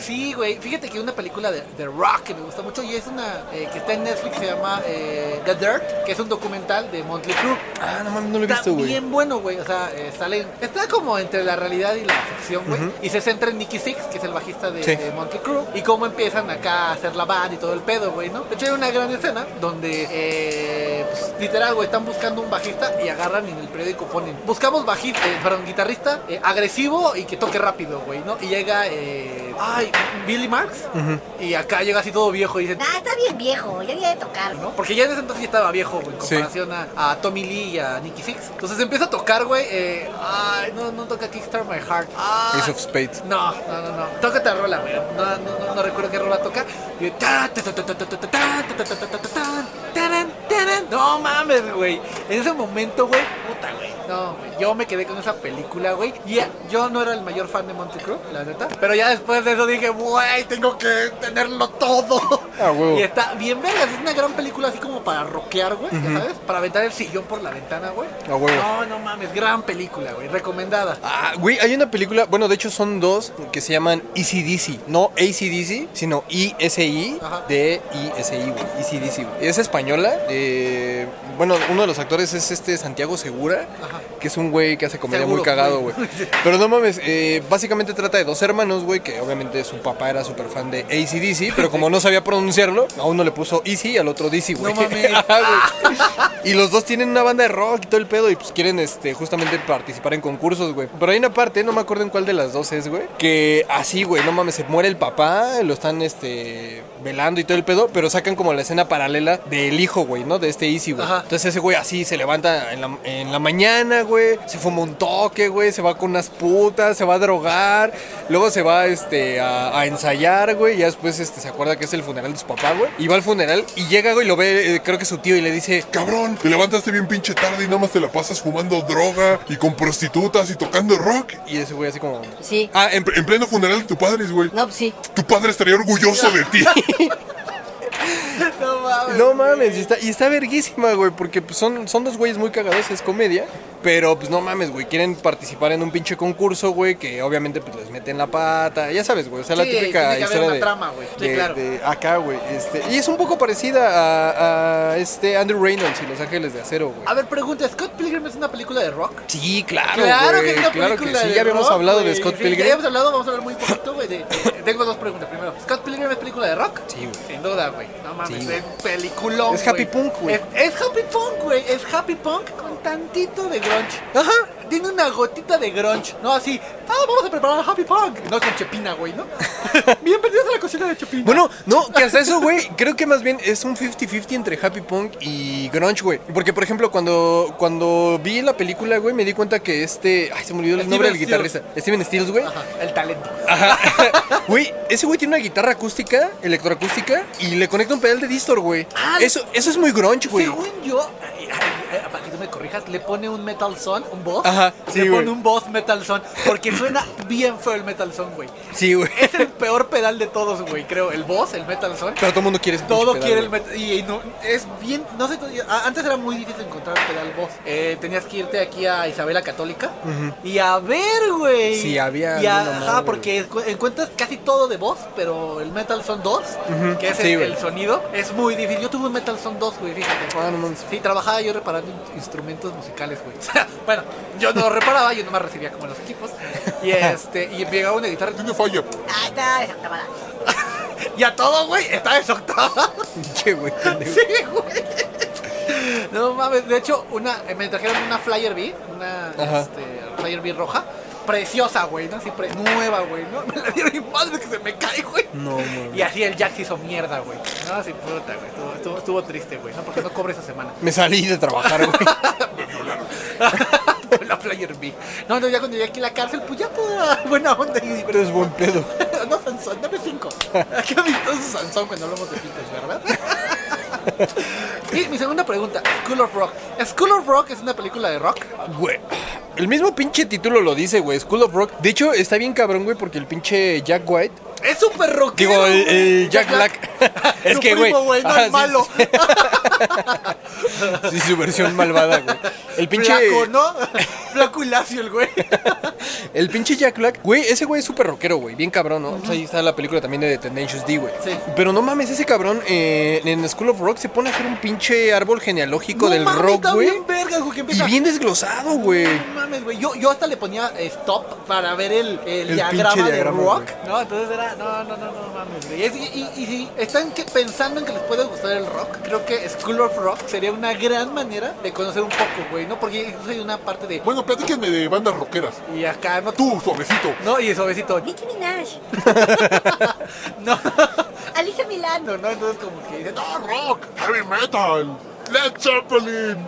Sí, güey. Fíjate que hay una película de, de Rock que me gusta mucho y es una eh, que está en Netflix, se llama eh, The Dirt, que es un documental de Motley Crue. Ah, no mames, no lo he visto, güey. bien bueno, güey. O sea, eh, sale, está como entre la realidad y la ficción, güey. Y se centra en Nicky Six, que es el bajista de, Sí. de Motley Crue. Y cómo empiezan acá a hacer la banda y todo el pedo, güey, ¿no? De hecho, hay una gran escena donde, eh, pues, literal, güey, están buscando un bajista y agarran y en el periódico ponen, buscamos bajista, eh, perdón, guitarrista agresivo y que toque rápido, güey, ¿no? Y llega, eh, ay, Billy Max y acá llega así todo viejo y dice, ah, está bien viejo, ya había de tocar, ¿no? Porque ya en ese entonces ya estaba viejo, güey, en comparación a, Tommy Lee y a Nicky Six. Entonces empieza a tocar, güey, ay, no, no toca Kickstart My Heart. Ay, Ace of Spades. No, no, no, no. Toca esta rola, güey. No, no, no, no, recuerdo qué rola toca. No mames, güey. En ese momento, güey, puta, güey. No, güey. Yo me quedé con esa película, güey. Y yo no era el mayor fan de Monte Crew, la neta. Pero ya después de eso dije, güey, tengo que tenerlo todo. Ah. Y está bien vergas. Es una gran película así como para rockear, güey, ya ¿sabes? Para aventar el sillón por la ventana, güey. Ah, huevo. No, no mames. Gran película, güey. Recomendada. Ah, güey, hay una película, bueno, de hecho son dos que se llaman ECDC, no ACDC, sino ESI Ajá. de ESI, güey, ECDC, güey. Es española, eh, bueno, uno de los actores es este Santiago Segura, Ajá. que es un güey que hace comedia Seguro, muy cagado, güey. güey. Pero no mames, eh, básicamente trata de dos hermanos, güey, que obviamente su papá era súper fan de ACDC, pero como no sabía pronunciarlo, a uno le puso Easy y al otro DC, güey. No mames. Güey. Y los dos tienen una banda de rock y todo el pedo y pues quieren este justamente participar en concursos, güey. Pero hay una parte, no me acuerdo en cuál de las dos es, güey, que así, güey, no mames, se muere el papá, lo están este velando y todo el pedo, pero sacan como la escena paralela del hijo, güey, ¿no? De este Easy, güey. Entonces ese güey así se levanta en la, en la mañana, güey, se fuma un toque, güey, se va con unas putas, se va a drogar, luego se va este a, a ensayar, güey, y ya después este se acuerda que es el funeral de su papá, güey, y va al funeral y llega, güey, y lo ve, eh, creo que su tío y le dice, Cabrón, te levantaste bien pinche tarde y nada más te la pasas fumando droga y con prostitutas y tocando rock. y ese güey así como, Sí. ah, En, en pleno funeral de tu padre, güey. No, pues sí. Tu padre estaría orgulloso de ti. No mames. No mames, y está, y está verguísima, güey, porque pues, son, son dos güeyes muy cagados, es comedia. Pero pues no mames, güey, quieren participar en un pinche concurso, güey, que obviamente pues les meten la pata, ya sabes, güey, o sea, la típica tiene que haber historia una de, trama, güey. Sí, de- claro. de acá, güey, este, y es un poco parecida a, a este Andrew Reynolds y Los Ángeles de Acero, güey. A ver, pregunta, ¿Scott Pilgrim es una película de rock? Sí, claro, Claro güey, que es una claro que sí, de ya habíamos hablado de güey. Scott Pilgrim. Ya habíamos hablado, vamos a hablar muy poquito, güey. de- tengo dos preguntas. Primero, ¿Scott Pilgrim es película de rock? Sí, güey. Sin duda, güey. No mames, Sí, es peliculón. Es happy güey. punk, güey. Es, es happy punk, güey. Es happy punk con tantito de grunge. Ajá. Tiene una gotita de grunge, ¿no? Así, ah, vamos a preparar happy punk. No con Chepina, güey, ¿no? Bienvenidos a la cocina de Chepina. Bueno, no, que hasta eso, güey, creo que más bien es un 50-50 entre happy punk y grunge, güey. Porque, por ejemplo, cuando, cuando vi la película, güey, me di cuenta que este... Ay, se me olvidó el Steven nombre del guitarrista. Steven Stills, güey. Ajá, el talento. Ajá. Güey, ese güey tiene una guitarra acústica, electroacústica, y le conecta un pedal de distor, güey. Ah, eso, eso es muy grunge, güey. Según yo, ay, ay, ay, para que tú me corrijas, le pone un metal son, un boss. Ajá, sí, Le pone un boss Metal Son, porque suena bien feo el Metal Son, güey. Sí, güey. Es el peor pedal de todos, güey, creo. El Boss, el Metal Son. Pero todo el mundo quiere ese Todo quiere el metal. Y, y no, es bien. No sé, antes era muy difícil encontrar pedal Boss. Eh, tenías que irte aquí a Isabela Católica y a ver, güey. Sí, había Y a- alguna ajá, madre, porque encu- encuentras casi todo de Boss, pero el Metal Son 2, que es Sí, el, el sonido, es muy difícil. Yo tuve un Metal Son 2, güey, fíjate. Ah, no. Sí, trabajaba yo reparando in- instrumentos musicales, güey. O sea, bueno, yo no reparaba, yo nomás recibía como los equipos. Y este, y llegaba una guitarra. Tiene falla. Ahí está, cámara. Y a todo, güey, estaba desoctavada. Pinche güey. Sí, güey. No mames, de hecho, una, eh, me trajeron una Flyer B, una este, Flyer B roja, preciosa, güey, ¿no? Así, pre- nueva, güey, ¿no? Me la dieron mi madre que se me cae, güey. No, mames. Y así el Jack se hizo mierda, güey. No, así puta, güey. Estuvo, estuvo, estuvo triste, güey, ¿no? Porque no cobre esa semana. Me salí de trabajar, güey. Con la Flyer B. No, no, ya cuando llegué aquí a la cárcel, pues ya toda buena onda y Pero es buen pedo. No, Sansón, dame cinco. Qué amistoso Sansón cuando hablamos de pitos, ¿verdad? y mi segunda pregunta, School of Rock. ¿School of Rock es una película de rock? Güey. El mismo pinche título lo dice, güey. School of Rock. De hecho, está bien cabrón, güey, porque el pinche Jack White. Es súper rockero. Digo, el, Jack Black. es Su que, güey. no ajá, es malo. Sí, sí, su versión malvada, güey. El pinche. Flaco, ¿no? Flaco y lacio el güey. El pinche Jack Black, güey, ese güey es súper rockero, güey, bien cabrón, ¿no? Pues ahí está la película también de The Tenacious D, güey. Sí. Pero no mames, ese cabrón eh, en School of Rock se pone a hacer un pinche árbol genealógico No del mames, rock, güey. Y bien desglosado, güey. No mames, güey. Yo, yo hasta le ponía eh, stop para ver el, el, El diagrama de diagrama, rock. No, entonces era. No, no, no, no mames, güey. Es- Y, y, y si están que- pensando en que les puede gustar el rock, creo que School of Rock sería una gran manera de conocer un poco, güey, ¿no? Porque incluso hay una parte de. Bueno, platíquenme de bandas rockeras. Y acá, no. Tú, suavecito. No, y suavecito. Nicki Minaj. No, Alicia Milano. no, no, entonces como que dicen, ¡Ah, rock! ¡Heavy metal! ¡Led Zeppelin!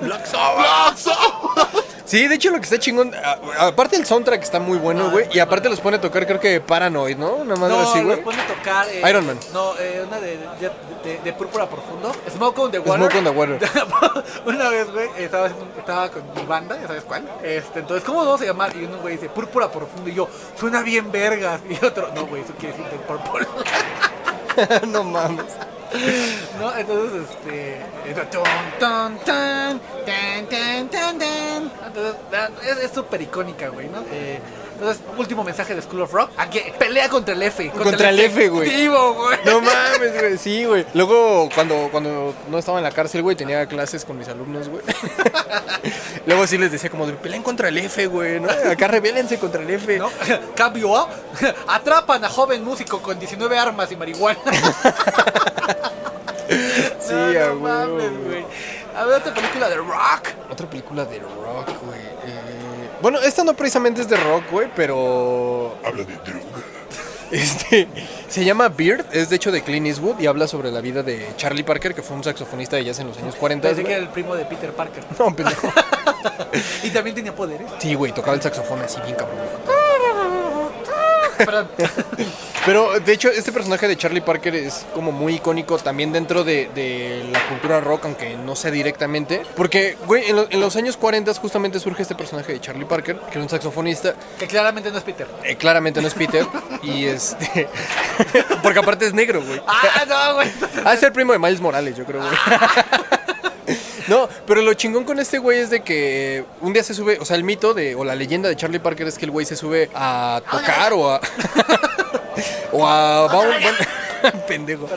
Black Sabbath. ¡Black Sabbath! Sí, de hecho lo que está chingón, a- aparte el soundtrack está muy bueno, güey, y aparte los pone a tocar creo que Paranoid, ¿no? Una madre No, así, los güey. pone a tocar. eh, Iron Man. No, eh, una de, de, de- de Púrpura Profundo. Smoke on the Water. Smoke on the Water. una vez, güey, estaba, haciendo- estaba con mi banda, ya sabes cuál. Este, entonces, ¿cómo vamos a llamar? Y uno, güey, dice Púrpura Profundo. Y yo, suena bien vergas. Y otro, no, güey, eso quiere decir Purple. no mames. ¿No? Entonces, este. era Ton, ton, tan, tan, tan, tan, tan. Entonces, es- súper icónica, güey, ¿no? Eh, entonces, último mensaje de School of Rock. ¿A? Pelea contra el F. Contra el F, güey. No mames, güey, sí, güey. Luego, cuando, cuando no estaba en la cárcel, güey, tenía clases con mis alumnos, güey. Luego sí les decía como de peleen contra el F, güey, ¿no? Acá rebélense contra el F. ¿No? Cambio A. Atrapan a joven músico con 19 armas y marihuana. Sí, no, a no mames, güey. A ver, otra película de rock. Otra película de rock, güey. Eh, Bueno, esta no precisamente es de rock, güey, pero Habla de droga. Este, se llama Beard, es de hecho de Clint Eastwood y habla sobre la vida de Charlie Parker, que fue un saxofonista de jazz en los años 40. Pensé que era el primo de Peter Parker. No, pendejo. Y también tenía poderes. Sí, güey, tocaba el saxofón así bien cabrón. Pero de hecho, este personaje de Charlie Parker es como muy icónico también dentro de, de la cultura rock, aunque no sea directamente. Porque, güey, en, lo- en los años 40 justamente surge este personaje de Charlie Parker, que era un saxofonista. Que claramente no es Peter. Eh, claramente no es Peter. y este. porque aparte es negro, güey. Ah, no, güey. Ha de ser primo de Miles Morales, yo creo, güey. No, pero lo chingón con este güey es de que un día se sube, o sea, el mito de, o la leyenda de Charlie Parker es que el güey se sube a tocar o a. o a. Va un, pendejo.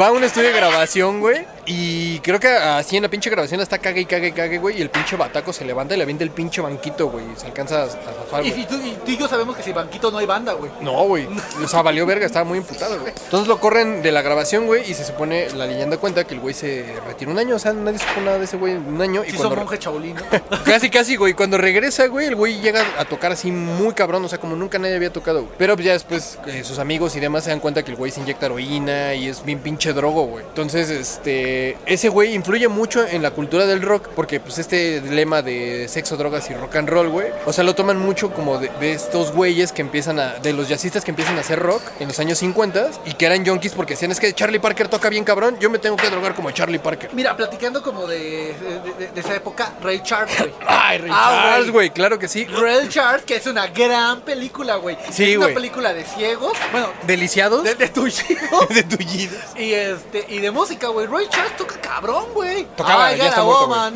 Va a un estudio de grabación, güey. Y creo que así en la pinche grabación está cague y cague y cague, güey. Y el pinche bataco se levanta y le avienta el pinche banquito, güey. Y se alcanza a, zafar, Y, y tú, y tú y yo sabemos que si Banquito no hay banda, güey. No, güey. O sea, valió verga, estaba muy imputado, güey. Entonces lo corren de la grabación, güey, y se supone, la leyenda cuenta que el güey se retiró un año. O sea, nadie supo nada de ese güey un año. Y Si cuando monje chabolín, ¿no? Casi, casi, güey. Cuando regresa, güey, el güey llega a tocar así muy cabrón. O sea, como nunca nadie había tocado, güey. Pero ya después eh, sus amigos y demás se dan cuenta que el güey se inyecta heroína y es bien pinche drogo, güey. Entonces, este, ese güey influye mucho en la cultura del rock, porque pues este lema de sexo, drogas y rock and roll, güey, o sea, lo toman mucho como de, de estos güeyes que empiezan a, de los jazzistas que empiezan a hacer rock en los años 50 y que eran yonkis porque decían, es que Charlie Parker toca bien cabrón, yo me tengo que drogar como Charlie Parker. Mira, platicando como de, de- de- de esa época, Ray Charles, güey. Ay, Ray Ah, Charles, güey, claro que sí. Ray Charles, que es una gran película, güey. Sí, es una película de ciegos, bueno, ¿Deliciados? de, de tullidos. de tullidos. Y este, y de música, güey. Ray Charles toca cabrón, güey. Tocaba, I ya está a muerto, woman.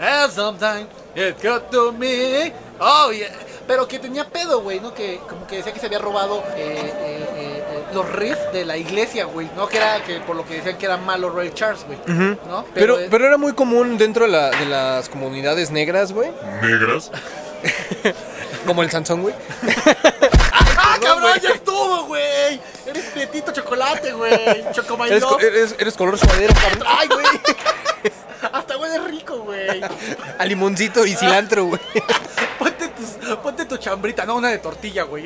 And sometimes it got to me. Oh, yeah. Pero que tenía pedo, güey, ¿no? Que como que decía que se había robado eh, eh, eh, eh, los riffs de la iglesia, güey. No que era que por lo que decían que era malo Ray Charles, güey. ¿No? Pero, eh, pero era muy común dentro de, la- de las comunidades negras, güey. Negras. Como el Sansón, güey. ¡Ah, cabrón! ¡Ya estuvo, güey! Eres prietito chocolate, güey. Eres, Chocomailó. co- eres- eres color suadero, cabrón. ¡Ay, güey! Hasta huele rico, güey. A limoncito y cilantro, güey. Ponte, tus, ponte tu chambrita, no una de tortilla, güey.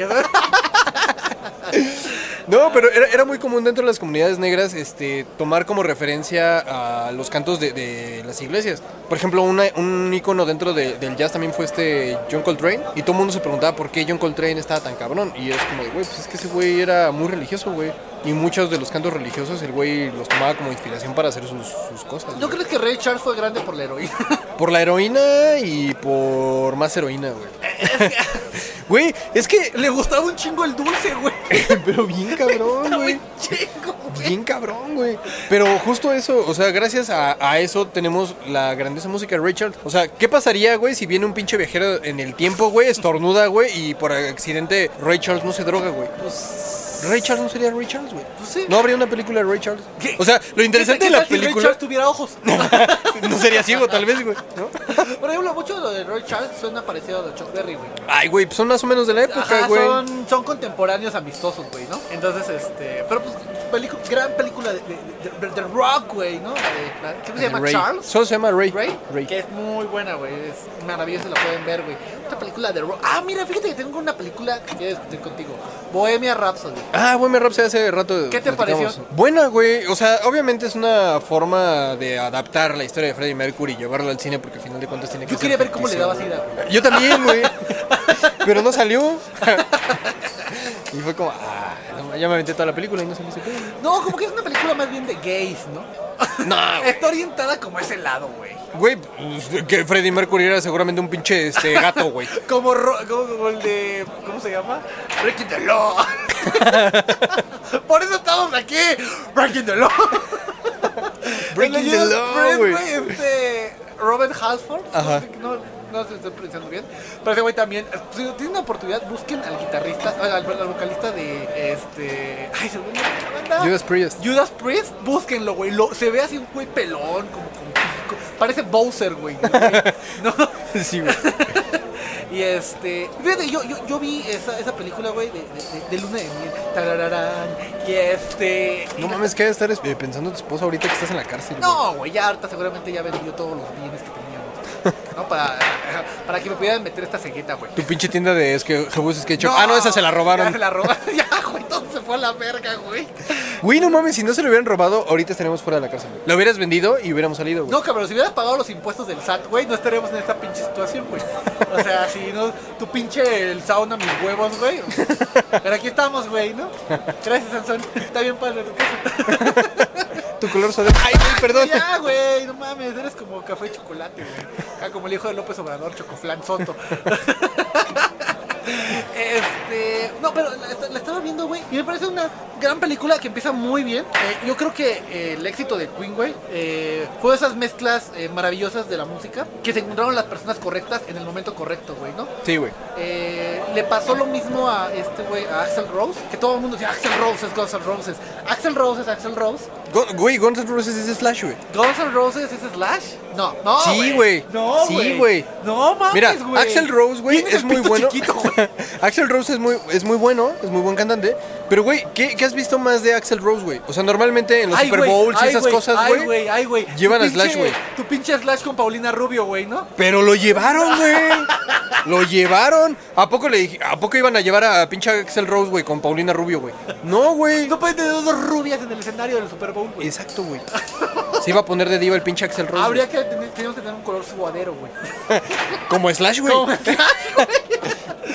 No, pero era, era muy común dentro de las comunidades negras este, tomar como referencia a los cantos de, las iglesias. Por ejemplo, un icono dentro de- del jazz también fue este John Coltrane. Y todo el mundo se preguntaba por qué John Coltrane estaba tan cabrón. Y es como güey, pues es que ese güey era muy religioso, güey. Y muchos de los cantos religiosos el güey los tomaba como inspiración para hacer sus, sus cosas. ¿No güey. crees que Ray Charles fue grande por la heroína? Por la heroína y por más heroína, güey. Güey, es que... Le gustaba un chingo el dulce, güey. Pero bien cabrón, güey. muy chingo, güey. Bien cabrón, güey. Pero justo eso, o sea, gracias a, a eso tenemos la grandiosa música de Richard. O sea, ¿qué pasaría, güey, si viene un pinche viajero en el tiempo, güey, estornuda, güey, y por accidente Ray Charles no se droga, güey? Ray Charles no sería Ray Charles, güey. Pues sí. No habría una película de Ray Charles. ¿Qué? O sea, lo interesante ¿Qué de la tal si Ray película Charles tuviera ojos. no sería ciego, tal vez, güey, ¿no? Por ejemplo, mucho de Ray Charles suena parecido a de Chuck Berry, güey. Ay, güey, pues son más o menos de la época, güey. son, son contemporáneos amistosos, güey, ¿no? Entonces, este. Pero pues, pelicu- gran película de, de, de- de rock, güey, ¿no? ¿Qué se llama? Ray. Charles. Solo se llama Ray. Ray, Ray. que es muy buena, güey. Es maravillosa, la pueden ver, güey. Otra película de rock. Ah, mira, fíjate que tengo una película que quiero discutir contigo. Bohemia Rhapsody. Ah, Bohemian Rhapsody hace rato. ¿Qué te pareció? Buena, güey. O sea, obviamente es una forma de adaptar la historia de Freddie Mercury y llevarlo al cine porque al final de cuentas tiene que Yo ser quería ver cómo le daba sida. Yo también, güey. Pero no salió. y fue como, ah, no, ya me aventé toda la película y no salió ese pedo. No, como que es una película más bien de gays, ¿no? No, güey. Está orientada como a ese lado, güey. Güey, pues, que Freddie Mercury era seguramente un pinche este, gato, güey. Como, ro- como, como el de. ¿Cómo se llama? Breaking the Law. Por eso estamos aquí. Breaking the Law. Breaking the Law, güey. Este. Robert Halford. Ajá. No, no sé si estoy pronunciando bien. Pero ese güey también. Si tienen una oportunidad, busquen al guitarrista. Al, al vocalista de. Este. Ay, se me banda. Judas Priest. Judas Priest, búsquenlo, güey. Lo- se ve así un güey pelón, como con pico. Parece Bowser, güey. ¿no? Sí, güey. Y este. Fíjate, yo, yo, yo vi esa, esa película, güey, de, de, de- de Luna de Miel. Tarararán, y este. No mames, ¿qué debes estar eh, pensando en tu esposa ahorita que estás en la cárcel? No, güey, ya harta seguramente ya vendió todos los bienes que teníamos. ¿No? Para, para que me pudieran meter esta cegueta, güey. Tu pinche tienda de es que Jebus. No, ah, no, esa se la Ya robaron. se la robaron. ya, güey, todo se fue a la verga, güey. Güey, no mames, si no se lo hubieran robado, ahorita estaríamos fuera de la cárcel. güey. Lo hubieras vendido y hubiéramos salido, güey. No, cabrón, si hubieras pagado los impuestos del SAT, güey, no estaríamos en esta pinche situación, güey. O sea, si no, tu pinche el sauna mis huevos, güey. Pero aquí estamos, güey, ¿no? Gracias, Sansón. Está bien padre tu casa. Tu color suadero. Ay, güey, perdón. Ya, güey, no mames, eres como café y chocolate, güey. Ah, como el hijo de López Obrador, Chocoflan Soto. Este, no, pero la, la estaba viendo, güey, y me parece una gran película que empieza muy bien. Eh, yo creo que eh, el éxito de Queen, güey, eh, fue esas mezclas maravillosas de la música que se encontraron las personas correctas en el momento correcto, güey, ¿no? Sí, güey. Le pasó lo mismo a este güey, a Axel Rose, que todo el mundo decía Axel Rose es Guns N' Roses. Axel Rose es Axel Rose, Güey, Guns N' Roses es Slash, güey. Guns N' Roses es Slash? No, no. Sí, güey. No, Sí, güey. No mames, Mira, güey. Axel Rose, güey, es el muy bueno. chiquito, güey. Axel Rose es muy, es muy bueno, es muy buen cantante. Pero, güey, ¿qué, qué has visto más de Axel Rose, güey? O sea, normalmente en los Ay, Super güey, Bowls y esas güey, cosas, ay, güey, güey, ay, güey. llevan Tu a Slash, güey. Tu pinche Slash con Paulina Rubio, güey, ¿no? Pero lo llevaron, güey. Lo llevaron. ¿A poco le dije, a poco iban a llevar a pinche Axel Rose, güey, con Paulina Rubio, güey? No, güey. No pueden tener dos rubias en el escenario del Super Bowl, güey. Exacto, güey. Se iba a poner de diva el pinche Axel Rose. Habría güey. que tener, teníamos que tener un color suadero, güey. Como Slash, güey. Como-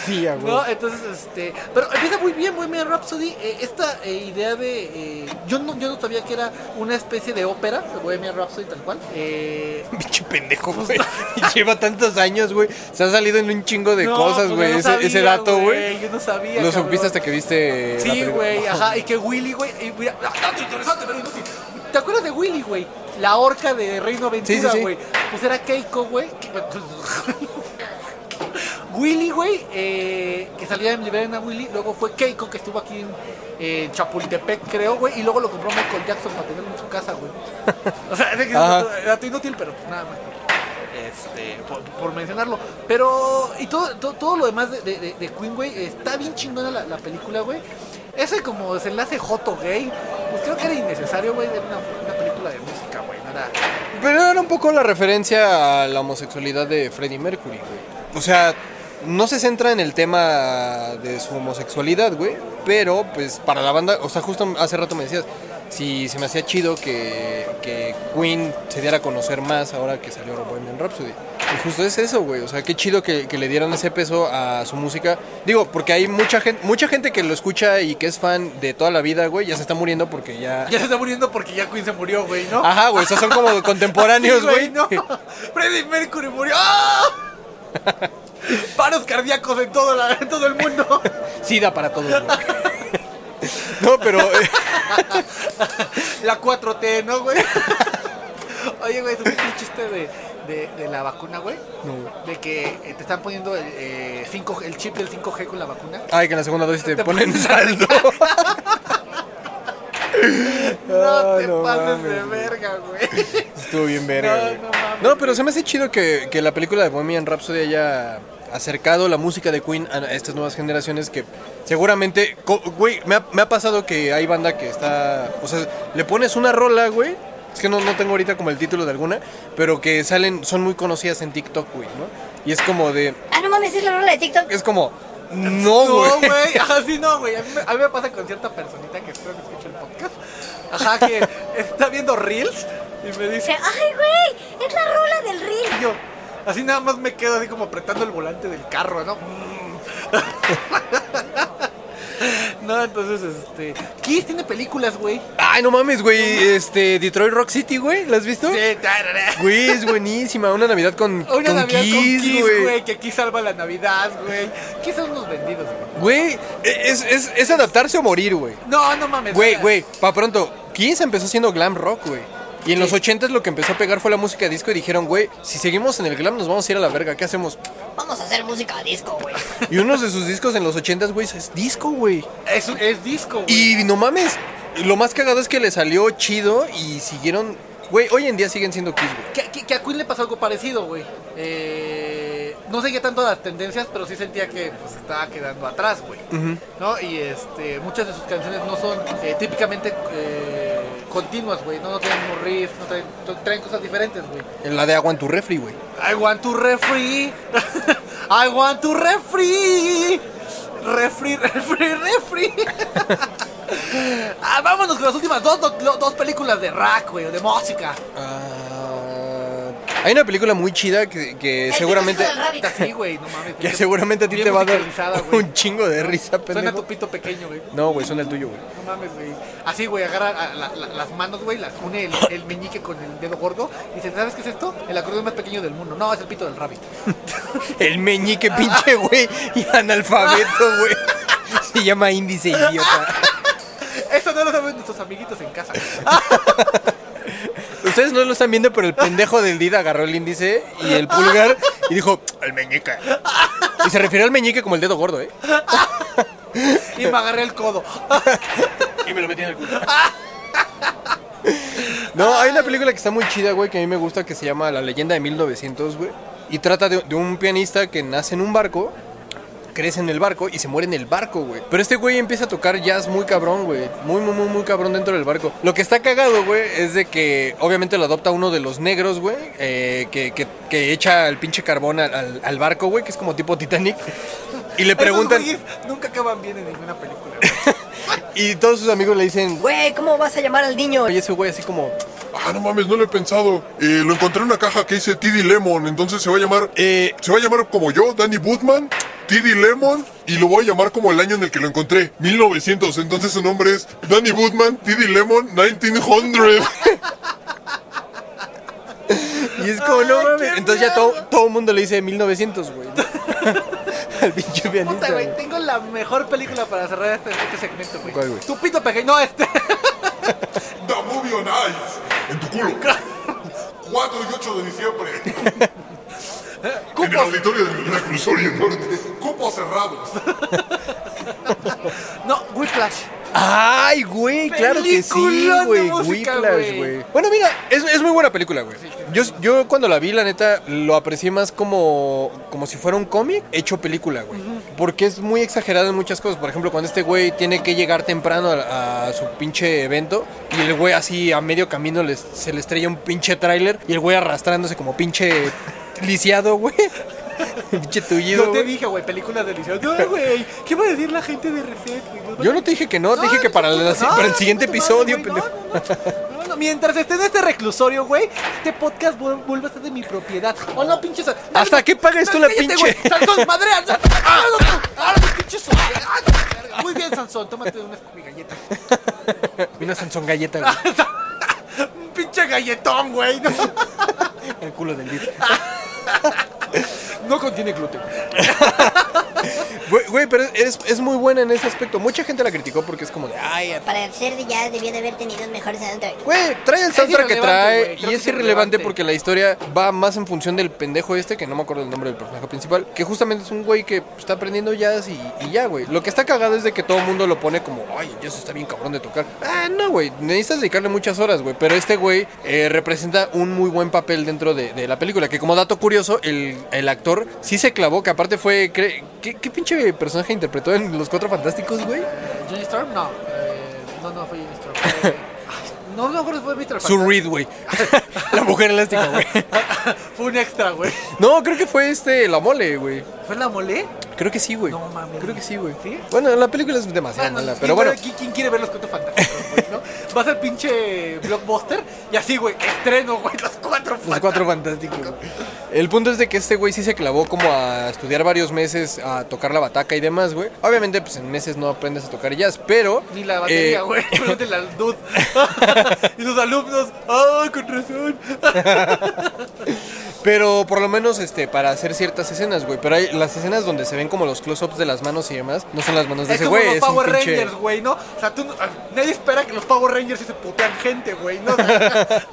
Sí, a güey. ¿No? Entonces, este. Pero empieza muy bien Bohemian Rhapsody. eh, esta eh, idea de. eh, yo, no, yo no sabía que era una especie de ópera, de Bohemian Rhapsody, tal cual. Eh, Pinche pendejo, güey. Lleva tantos años, güey. Se ha salido en un chingo de no, cosas, pues güey. no ese, ese dato, güey. Yo no sabía. Lo supiste hasta que viste. Sí, güey, ajá. Y que Willy, güey. y mira, ah, dato interesante, pero inútil. ¿Te acuerdas de Willy, güey? La orca de Reino Aventura, Sí, sí, sí. güey. Pues era Keiko, güey. Willy, güey, eh, que salía en Liberen a Willy, luego fue Keiko, que estuvo aquí en eh, Chapultepec, creo, güey, y luego lo compró Michael Jackson para tenerlo en su casa, güey. O sea, es que dato inútil, pero pues nada más. Este, por, por mencionarlo. Pero, y todo, todo, todo lo demás de, de, de- de Queen, güey, está bien chingona la, la película, güey. Ese como desenlace joto gay, pues creo que era innecesario, güey, era una, película de música, güey, no era... Pero era un poco la referencia a la homosexualidad de Freddie Mercury, güey. O sea, no se centra en el tema de su homosexualidad, güey. Pero, pues, para la banda, o sea, justo hace rato me decías, si se me hacía chido que, que Queen se diera a conocer más ahora que salió Bohemian Rhapsody. Y justo es eso, güey. O sea, qué chido que, que le dieran ese peso a su música. Digo, porque hay mucha gente, mucha gente que lo escucha y que es fan de toda la vida, güey, ya se está muriendo porque ya... Ya se está muriendo porque ya Queen se murió, güey, ¿no? Ajá, güey, esos son como contemporáneos, Sí, güey. no. Freddie Mercury murió. ¡Ah! Paros cardíacos en todo, la- en todo el mundo. Sida para todos, güey. No, pero. eh, La 4T, ¿no, güey? Oye, güey, ¿supiste el chiste de, de, de la vacuna, güey? De que eh, te están poniendo el, eh, 5G el chip del 5G con la vacuna. Ay, que en la segunda dosis te, Te ponen ponen saldo. No te no pases de verga, güey. Estuvo bien verga. No, güey. no mames, No, pero se me hace chido que, que la película de Bohemian Rhapsody haya acercado la música de Queen a estas nuevas generaciones que seguramente, güey, me ha, me ha pasado que hay banda que está, o sea, le pones una rola, güey, es que no, no tengo ahorita como el título de alguna, pero que salen, son muy conocidas en TikTok, güey, ¿no? Y es como de, Ah, no mames, es la rola de TikTok. es como, no, No, güey. güey, así no, güey. A, mí me- a mí me pasa con cierta personita que espero que escuche el podcast. Ajá, que está viendo Reels y me dice, Dice, ay, güey, es la rola del reel. y yo, así nada más me quedo así como apretando el volante del carro, ¿no? No, entonces, este. Kiss tiene películas, güey. Ay, no mames, güey, este, Detroit Rock City, güey, ¿la has visto? Sí, tarara. Güey, es buenísima, una Navidad con, Una con Navidad con Kiss, Kiss, güey. güey, que aquí salva la Navidad, güey. Kiss son unos vendidos, güey. Güey, es, es, es adaptarse o morir, güey. No, no mames. Güey, güey, pa' pronto, Kiss empezó siendo glam rock, güey. Y en Sí. los 80 lo que empezó a pegar fue la música disco y dijeron, güey, si seguimos en el glam nos vamos a ir a la verga, ¿qué hacemos? Vamos a hacer música disco, güey. Y uno de sus discos en los 80, güey, es disco, güey. Es, es disco, güey. Y no mames, lo más cagado es que le salió chido y siguieron... Güey, hoy en día siguen siendo Kiss, güey. Que, que- que a Queen le pasó algo parecido, güey. Eh, no seguía tanto las tendencias, pero sí sentía que pues, estaba quedando atrás, güey. ¿No? Y este, muchas de sus canciones no son eh, típicamente eh, continuas, güey. No, no traen un riff, no traen, tra- traen cosas diferentes, güey. La de Agua en tu refri, güey. I want to refree. I want to refree. Refri, refri, refri. ah, vámonos con las últimas dos, dos, dos películas de rock, güey, o de música. Ah, hay una película muy chida que, que seguramente... Sí, güey, no mames. Que seguramente a ti te va a dar güey. un chingo de risa, Suena pendejo. tu pito pequeño, güey. No, güey, suena el tuyo, güey. No mames, güey. Así, güey, agarra a la- la- las manos, güey, las une el, el meñique con el dedo gordo y dice, ¿sabes qué es esto? El acordeón más pequeño del mundo. No, es el pito del rabbit. El meñique pinche, güey. Y analfabeto, güey. Se llama índice idiota. Eso no lo saben nuestros amiguitos en casa. Ustedes no lo están viendo, pero el pendejo del Dida agarró el índice y el pulgar y dijo, el meñique. Y se refirió al meñique como el dedo gordo, ¿eh? Y me agarré el codo. Y me lo metí en el culo. No, hay una película que está muy chida, güey, que a mí me gusta, que se llama La leyenda de 1900, güey. Y trata de, de un pianista que nace en un barco, crece en el barco y se muere en el barco, güey. Pero este güey empieza a tocar jazz muy cabrón, güey. Muy, muy, muy, muy cabrón dentro del barco. Lo que está cagado, güey, es de que obviamente lo adopta uno de los negros, güey, eh, que, que- que echa el pinche carbón al, al- al barco, güey, que es como tipo Titanic. Y le preguntan, güeyes nunca acaban bien en ninguna película. y todos sus amigos le dicen, Güey, ¿cómo vas a llamar al niño? y ese güey así como, Ah, no mames, no lo he pensado. Eh, lo encontré en una caja que dice TD Lemon, entonces se va a llamar... eh, Se va a llamar como yo, Danny Woodman, TD Lemon, y lo voy a llamar como el año en el que lo encontré, 1900. Entonces su nombre es Danny Woodman, TD Lemon, 1900. Y es como, no mames. Entonces ya todo, todo el mundo le dice 1900, güey. Al pinche pianista. Puta, güey, güey. tengo la mejor película para cerrar este, este segmento, güey. ¿Cuál, güey? Tu pito pequeño, no, este. The Movie on Ice, culo. 4 y 8 de diciembre, en el Cupos. auditorio del Reclusorio Norte. Cupos cerrados. No, Whiplash. Ay, güey, claro que sí, Peliculón de güey. música, Whiplash, güey. güey. Bueno, mira, es, es muy buena película, güey. Yo, yo cuando la vi, la neta, lo aprecié más como, como si fuera un cómic hecho película, güey. Porque es muy exagerado en muchas cosas. Por ejemplo, cuando este güey tiene que llegar temprano a, a su pinche evento y el güey así a medio camino les- se le estrella un pinche tráiler y el güey arrastrándose como pinche lisiado, güey. pinche tullido, Yo te güey. dije, güey, películas deliciosas. No, güey, ¿qué va a decir la gente de Reset, güey? Yo no te dije que no, te dije que para, la- no, para el siguiente no, no, episodio, güey, pendejo. No, no, no, no, mientras esté en este reclusorio, güey, este podcast vuel- vuelve a ser de mi propiedad. Oh, no, pinches. ¿Hasta que pagues tú la Cállate, pinche? güey, Sansón, madre, pinche suave. Ah, la verga. Muy bien, Sansón, tómate una mi galleta. Una Sansón galleta, güey. Pinche galletón, güey. No, El culo del día. no contiene gluten. Güey, pero es, es muy buena en ese aspecto. Mucha gente la criticó porque es como de, ay, Para ser de jazz debió de haber tenido un mejor soundtrack. güey, trae el soundtrack que trae y que es es irrelevante porque la historia va más en función del pendejo este, que no me acuerdo el nombre del personaje principal, que justamente es un güey que está aprendiendo jazz y, y ya, güey. Lo que está cagado es de que todo el mundo lo pone como, ay, jazz está bien cabrón de tocar. Ah, no, güey, necesitas dedicarle muchas horas, güey. Pero este güey eh, representa un muy buen papel dentro de, de la película, que como dato curioso, el, el actor sí se clavó, que aparte fue, ¿qué, qué pinche personaje interpretó en Los Cuatro Fantásticos, güey? ¿Johnny Storm? No. Eh, no, no, fue Johnny Storm. Fue- No, no acuerdo si fue Mr. Sue Reed, güey. la mujer elástica, güey. Fue un extra, güey. No, creo que fue este, la mole, güey. ¿Fue la mole? Creo que sí, güey. No mames. Creo que sí, güey. ¿Sí? Bueno, la película es demasiado Bueno, mala, pero bueno. ¿quién, quiere ver los cuatro fantásticos, no? Va a ser pinche blockbuster y así, güey, estreno, güey, los cuatro Los cuatro fantásticos. El punto es de que este güey sí se clavó como a estudiar varios meses, a tocar la bataca y demás, güey. Obviamente, pues en meses no aprendes a tocar jazz, pero... Ni la batería, eh, güey. Al dude. y sus alumnos. ¡Ah, con razón! Pero por lo menos este para hacer ciertas escenas, güey. Pero hay las escenas donde se ven como los close-ups de las manos y demás, no son las manos de Es ese como güey, los es un Power pinche- Rangers, güey, ¿no? O sea, tú, no- nadie espera que los Power Rangers sí se putean gente, güey, ¿no? O sea,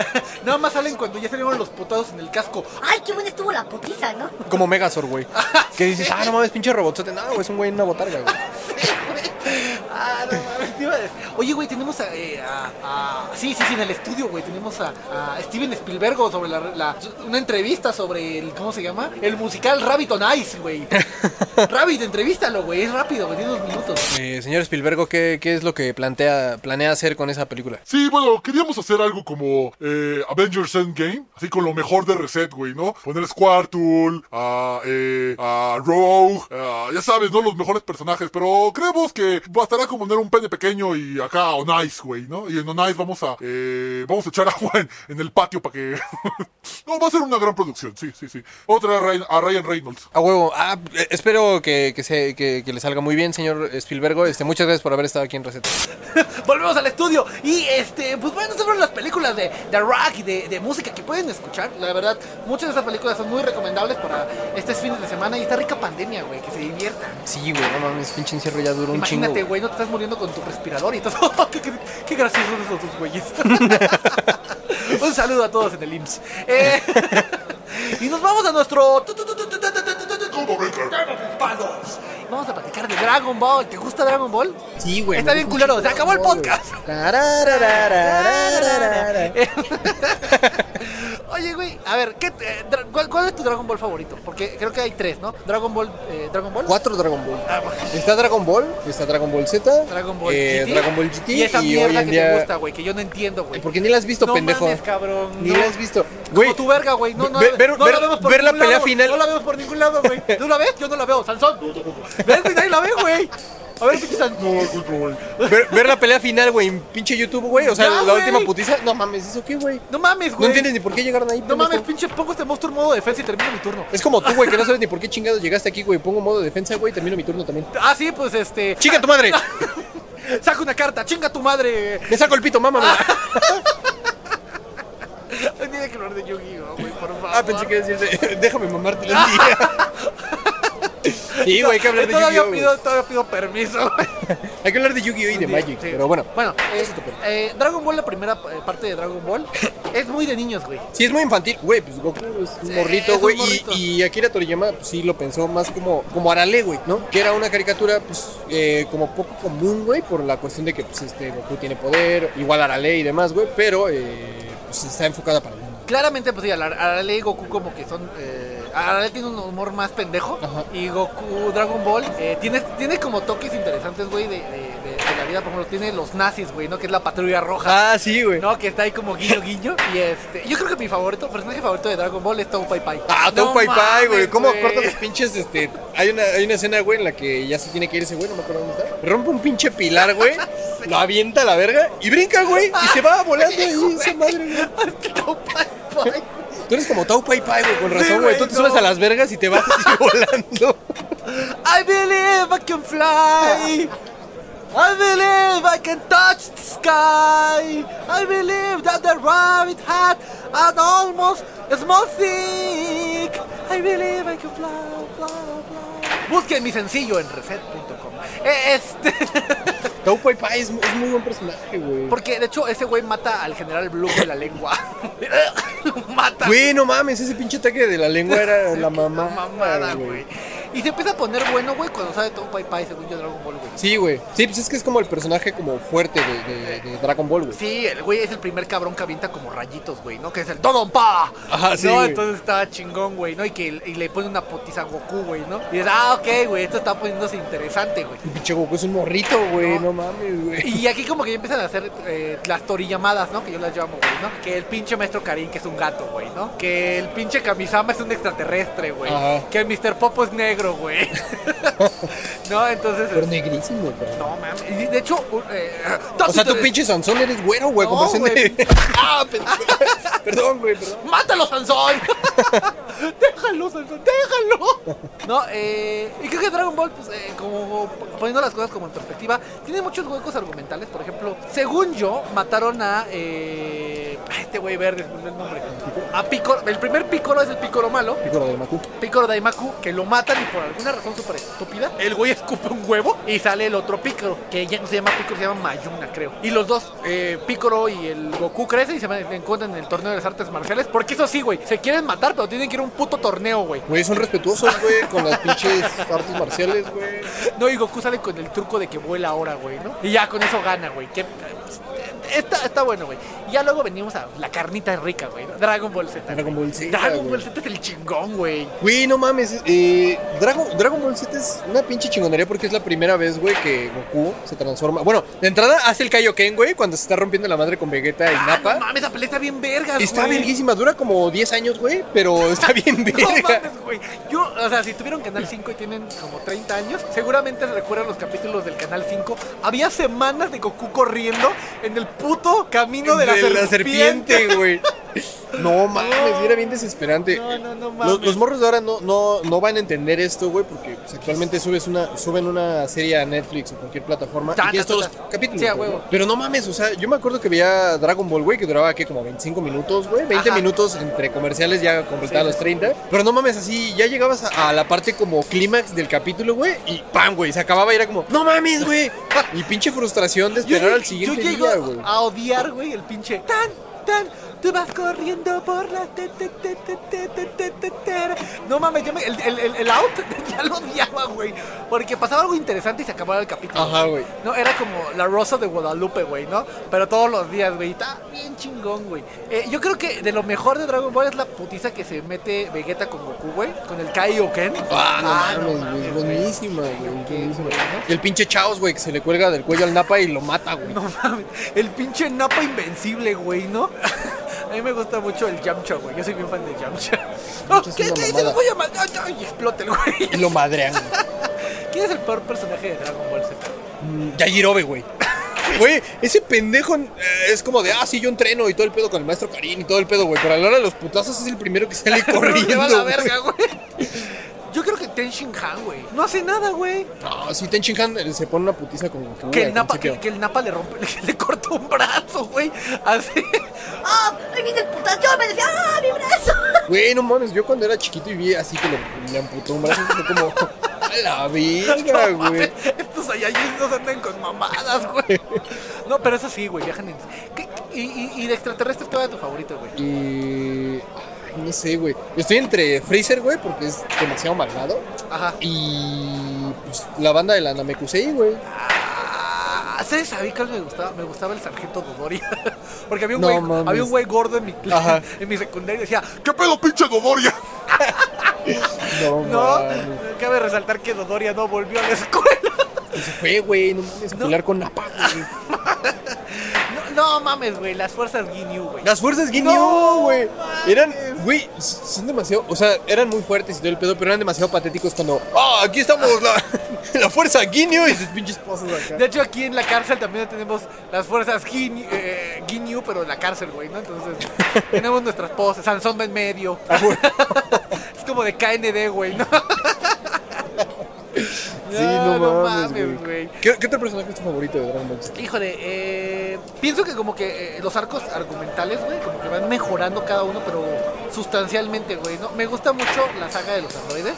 nada más salen cuando ya salieron los putados en el casco. Ay, qué buena estuvo la putiza, ¿no? Como Megazord, güey. Que dices, ah, no mames, pinche robotzote. No, güey, es un güey en una botarga, güey. Ah, no mames, te iba a decir. Oye, güey, tenemos a, eh, a- a- Sí, sí, sí, en el estudio, güey. Tenemos a, a Steven Spielberg sobre la, la- una entrevista sobre el. ¿Cómo se llama? El musical Rabbit on Ice, güey. Rabbit, entrevístalo, güey. Es rápido, güey. Tiene dos minutos. Eh, señor Spielberg, ¿qué, ¿qué es lo que plantea, planea hacer con esa película? Sí, bueno, queríamos hacer algo como eh, Avengers Endgame, así con lo mejor de Reset, güey, ¿no? Poner a Squirtle, a, eh, a Rogue, a- ya sabes, ¿no? Los mejores personajes, pero creemos que bastará con poner un pene pequeño y acá On Ice, güey, ¿no? Y en On Ice vamos a, eh, vamos a echar agua en, en el patio para que... no, va a ser una gran producción, sí, sí, sí. Otra a Ryan, a Ryan Reynolds. A huevo. Ah, eh, espero que, que, se, que, que le salga muy bien, señor Spielberg. Este, muchas gracias por haber estado aquí en Receta. Volvemos al estudio. Y este, pues bueno, estas fueron las películas de, de rock y de, de música que pueden escuchar. La verdad, muchas de estas películas son muy recomendables para estos fines de semana. Y está rica pandemia, güey, que se diviertan. Sí, güey, no mames, pinche encierro ya duró un Imagínate, chingo. güey, no te estás muriendo con tu respirador y todo. qué, qué, qué graciosos esos dos güeyes. Un saludo a todos en el IMSS. Eh, y nos vamos a nuestro vamos a platicar de Dragon Ball. ¿Te gusta Dragon Ball? Sí, güey. Está bien culero, se acabó el podcast. Oye, güey, a ver, ¿qué, eh, dra- cuál, cuál es tu Dragon Ball favorito? Porque creo que hay tres, ¿no? Dragon Ball, eh, Dragon Ball. Cuatro Dragon Ball. Ah, bueno. Está Dragon Ball, está Dragon Ball Z, Dragon Ball eh, GT. Dragon Ball GT Y esa mierda en que día... te gusta, güey, que yo no entiendo, güey. Porque ni la has visto, no pendejo. mames, cabrón. Ni no. la has visto. Como Güey, tu verga, güey. No, no, Ver- ver- no ver- la vemos por ver la pelea lado. final. No la vemos por ningún lado, güey. ¿Tú la ves? Yo no la veo. Sansón. ¿Ves? Nadie la ve, güey. A ver, pinche Sansón. No, es otro, güey. ver, ver la pelea final, güey, en pinche YouTube, güey. O sea, Ya, la güey. última putiza. No mames, ¿eso qué, güey? No mames, güey. No entiendes ni por qué llegaron ahí. No pendejo. mames, pinche, pongo este monstruo en modo defensa y termino mi turno. Es como tú, güey, que no sabes ni por qué chingados llegaste aquí, güey. Pongo modo defensa, güey, termino mi turno también. Ah, sí, pues este. ¡Chica tu madre! Saca una carta, chinga tu madre. Me saco el pito, mámame. Tiene que hablar de Yu-Gi-Oh, güey, por favor. Ah, pensé que decías, déjame mamarte la día. Sí, güey, hay que hablar de todavía Yu-Gi-Oh! pido, todavía pido permiso, güey. Hay que hablar de Yu-Gi-Oh! y de Magic, Sí. pero bueno. Bueno, eh, Eso te pego. eh, Dragon Ball, la primera eh, parte de Dragon Ball, es muy de niños, güey. Sí, es muy infantil. Güey, pues Goku es un Sí, morrito, un güey. morrito. Y, y Akira Toriyama, pues, sí lo pensó más como, como Arale, güey, ¿no? Que era una caricatura, pues, eh, como poco común, güey, por la cuestión de que, pues, este, Goku tiene poder, igual Arale y demás, güey, pero, eh, pues, está enfocada para el mundo. Claramente, pues sí, Ar- Arale y Goku como que son... Eh, Arale tiene un humor más pendejo Ajá. y Goku, Dragon Ball, eh, tiene, tiene como toques interesantes, güey, de, de- de- de la vida. Por ejemplo, tiene los nazis, güey, ¿no? Que es la patrulla roja. Ah, sí, güey. ¿no? Que está ahí como guiño guiño. Y este. Yo creo que mi favorito, personaje favorito de Dragon Ball es Tao Pai Pai. Ah, No Tom Pai Pai, güey. ¿Cómo güey. corta los pinches, este... Hay una, hay una escena, güey, en la que ya se tiene que ir ese güey, no me acuerdo dónde está. Rompe un pinche pilar, güey. Lo avienta a la verga y brinca, güey. Y se va volando ahí, esa madre, güey. Tao Pai Pai. Tú eres como Tau Pai Pai, güey, con razón, güey. güey, Tú te no. subes a las vergas y te vas así volando. I believe I can fly. I believe I can touch the sky. I believe that the rabbit had an almost small thick. I believe I can fly, fly, fly. Busquen mi sencillo en reset.com. Eh, Este. Tau Pai Pai es, es muy buen personaje, güey. Porque de hecho ese güey mata al general Blue de la lengua. Lo mata. Güey, no mames, ese pinche ataque de la lengua era la mamá. mamada, güey. Y se empieza a poner bueno, güey, cuando sale todo Pai Pai, según yo, Dragon Ball. Sí, güey. Sí, pues es que es como el personaje como fuerte de, de- de Dragon Ball, güey. Sí, el güey es el primer cabrón que avienta como rayitos, güey, ¿no? Que es el Dodon Pa. Ajá, sí, No, güey. entonces está chingón, güey, ¿no? Y que y le pone una potiza a Goku, güey, ¿no? Y dices, ah, ok, güey, esto está poniéndose interesante, güey. El pinche Goku es un morrito, güey. No, mames, güey. Y aquí como que ya empiezan a hacer eh, las torillamadas, ¿no? Que yo las llamo, güey, ¿no? Que el pinche maestro Karin, que es un gato, güey, ¿no? Que el pinche Kamisama es un extraterrestre, güey. Ajá. Que el Mr. Popo es negro, güey. no, entonces... Pero güey. No, mames. Y de hecho... eh, O sea, tú Totito- pinche Sansón eres güero, güey. No, de... güey. ah, pendejo. Perdón, güey, perdón. ¡Mátalo, Sansón! déjalo, Sansón, déjalo. No, eh, y creo que Dragon Ball, pues, eh, como poniendo las cosas como en perspectiva, tiene muchos huecos argumentales. Por ejemplo, según yo, mataron a eh, a este güey verde, el nombre. A Piccolo, el primer Piccolo es el Piccolo malo. Piccolo de Maku. Piccolo Daimaku, que lo matan y por alguna razón súper estúpida, el güey escupe un huevo y sale el otro Piccolo, que ya no se llama Piccolo, se llama Mayuna, creo. Y los dos, eh, Piccolo y el Goku crecen y se encuentran en el torneo de las artes marciales, porque eso sí, güey, se quieren matar, pero tienen que ir a un puto torneo, güey. Güey, son respetuosos, güey, con las pinches artes marciales, güey. No, y Goku sale con el truco de que vuela ahora, güey, ¿no? Y ya con eso gana, güey. Que- Está, está bueno, güey. Y ya luego venimos a la carnita rica, güey. ¿no? Dragon Ball Z. Dragon güey. Ball Z, Dragon güey. Ball Z es el chingón, güey. Güey, no mames. Eh, Dragon, Dragon Ball Z es una pinche chingonería porque es la primera vez, güey, que Goku se transforma. Bueno, de entrada hace el Kaioken, güey, cuando se está rompiendo la madre con Vegeta y Ah, Nappa. no mames, esa pelea está bien vergas, Está güey. verguísima, dura como 10 años, güey, pero está bien No verga. mames, güey. Yo, o sea, si tuvieron Canal 5 y tienen como 30 años, seguramente recuerdan los capítulos del Canal 5. Había semanas de Goku corriendo en el puto camino de, la, serpiente. güey. No mames, era bien desesperante. No, no, no Los, mames. los morros de ahora no, no, no van a entender esto, güey, porque pues, actualmente subes una, suben una serie a Netflix o cualquier plataforma Ta, y ta. capítulos. Sí. Pero no mames, o sea, yo me acuerdo que veía Dragon Ball, güey, que duraba ¿qué? como 25 minutos, güey, 20 Ajá. minutos entre comerciales ya completaba Sí, los sí, 30. Pero no mames, así ya llegabas a, a la parte como clímax del capítulo, güey, y ¡pam, güey! Se acababa y era como, ¡no mames, güey! Y pinche frustración de esperar al siguiente yo llego día, güey. A odiar, güey, el pinche tan, tan, Tú vas corriendo por las. No mames, yo me, el, el, el, out ya lo odiaba, güey. Porque pasaba algo interesante y se acababa el capítulo. Ajá, güey. No, era como la rosa de Guadalupe, güey, ¿no? Pero todos los días, güey. Está bien chingón, güey. Eh, yo creo que de lo mejor de Dragon Ball es la putiza que se mete Vegeta con Goku, güey. Con el Kaioken. Ah, no, ah, mames, güey. Buenísima, güey. Y el pinche Chaos, güey, que se le cuelga del cuello al Napa y lo mata, güey. No mames. El pinche Napa invencible, güey, ¿no? A mí me gusta mucho el Yamcha, güey. Yo soy bien fan de Yamcha. Oh, ¿Qué, qué dices? mamada. Voy a matar. Y explota el güey. Y lo madrean, güey. ¿Quién es el peor personaje de Dragon Ball Z? Mm, Yajirobe, güey. Güey, ese pendejo eh, es como de, ah, sí, yo entreno y todo el pedo con el maestro Karin y todo el pedo, güey. Pero a la hora de los putazos es el primero que sale corriendo. Lleva la verga, güey. Yo creo que Ten Shin Han, güey. No hace nada, güey. No, sí, Ten Shin Han eh, se pone una putiza con Goku. Que el, napa, que, que el Napa le rompe, le, le corta un brazo, güey. Así. ¡Ah! ¡Ahí viene el putazo! Yo me decía, ¡ah, mi brazo! Güey, no mames, yo cuando era chiquito y vi así que le, le amputó un brazo, fue como, a la verga, No güey. Estos no se andan con mamadas, güey. No, pero eso sí, güey, viajan en... ¿Qué- y, y, y de extraterrestres, ¿cuál era tu favorito, güey? Y. ay, no sé, güey. Estoy entre Freezer, güey, porque es demasiado malvado. Ajá. Y. Pues, la banda de la Namekusei, güey. Ah, ¿Sabes a mí cuál me gustaba? Me gustaba el sargento Dodoria. Porque había un, No güey, mames. había un güey gordo en mi, Ajá. en mi secundaria y decía, ¿Qué pedo, pinche Dodoria? No, no, mames. cabe resaltar que Dodoria no volvió a la escuela. Y se fue, güey. No mames, a pelear con Nappa, güey. No, mames, güey, las fuerzas Ginyu, güey. Las fuerzas Ginyu, No güey. Eran, güey, son demasiado. O sea, eran muy fuertes y todo el pedo, pero eran demasiado patéticos cuando. ¡Ah, aquí estamos! La, la fuerza Ginyu y sus pinches pozos acá. De hecho, aquí en la cárcel también tenemos las fuerzas Ginyu, eh, Ginyu, pero en la cárcel, güey, ¿no? Entonces, tenemos nuestras poses, Sansón va en medio. Ah, es como de KND, güey, ¿no? Sí, no, mames, güey. ¿Qué, ¿Qué otro personaje es tu favorito de Dragon Ball Z? Híjole, eh, pienso que como que eh, los arcos argumentales, güey, como que van mejorando cada uno, pero sustancialmente, güey, ¿no? Me gusta mucho la saga de los androides.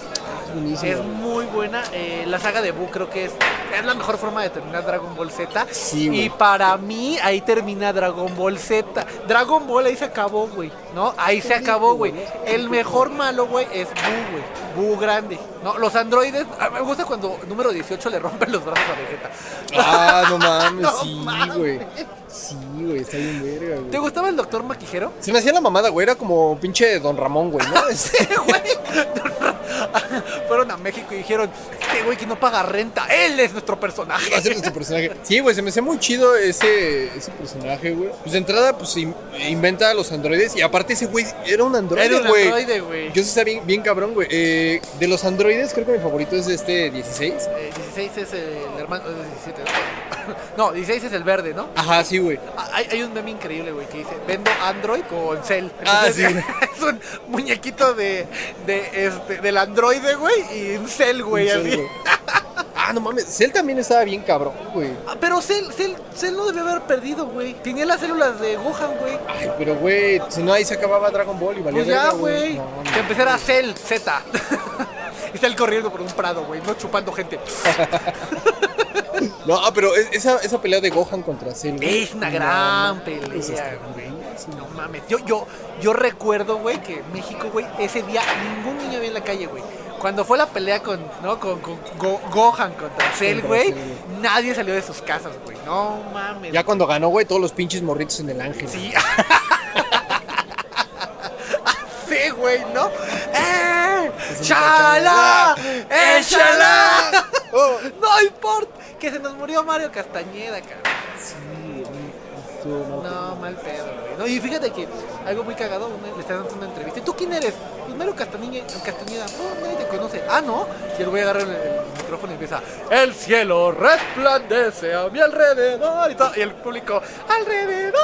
Es buenísimo. Es muy buena. eh, la saga de Buu creo que es, es la mejor forma de terminar Dragon Ball Z. Sí, y para mí ahí termina Dragon Ball Z. Dragon Ball ahí se acabó, güey. ¿No? Ahí se acabó, güey. El mejor malo, güey, es Buu, güey. Buu grande. ¿No? Los androides. a- Me gusta cuando número 18 le rompen los brazos a Vegeta. Ah, no mames, No sí, güey. Sí, güey, está bien verga, ¿Te güey. gustaba el doctor Maquijero? Se me hacía la mamada, güey. Era como pinche Don Ramón, güey, ¿no? Sí, güey. Fueron a México y dijeron, este güey que no paga renta, él es nuestro personaje. Va a ser nuestro personaje. Sí, güey, se me hacía muy chido ese, ese personaje, güey. Pues de entrada, pues in- inventa a los androides. Y aparte, ese güey era un androide, Era un güey. androide, güey. Que eso está bien, bien cabrón, güey. Eh, de los androides, creo que mi favorito es este 16. Eh, 16 es el hermano, es 17, ¿no? No, 16 es el verde, ¿no? Ajá, sí, güey. Ah, Hay, hay un meme increíble, güey, que dice, vendo Android con Cell. Ah, sí. es un muñequito de, de este, del androide, güey, y un Cell, güey, Cell, así. güey. Ah, no mames. Cell también estaba bien cabrón, güey. Ah, Pero Cell, Cell, Cell no debió haber perdido, güey. Tenía las células de Gohan, güey. Ay, pero, güey, si no ahí se acababa Dragon Ball y valía Pues ya, güey. No, no. que empezara Cell, Z. y Cell corriendo por un prado, güey, no chupando gente. No, ah, pero es- esa, esa pelea de Gohan contra Cell, güey. Es una gran pelea, güey. No mames. Yo, yo, yo recuerdo, güey, que México, güey, ese día ningún niño había en la calle, güey. Cuando fue la pelea con, ¿no? Con, con Go- Gohan contra Cell, Contra güey, Cell, güey. nadie salió de sus casas, güey. No mames. Ya cuando ganó, güey, todos los pinches morritos en el ángel. Sí. güey, ¿no? ¡Eh! ¡Chala! ¡Échala! Oh. No importa. Que se nos murió Mario Castañeda, cabrón. Sí, güey, estuvo mal. No, mal pedo, güey. No, y fíjate que algo muy cagado, le están dando una entrevista. ¿Y tú quién eres? Mario Castañeda. Castañeda. No, nadie te conoce. Ah, no. Y el güey agarra el, el micrófono y empieza: El cielo resplandece a mi alrededor. Y, todo, y el público: ¡Alrededor!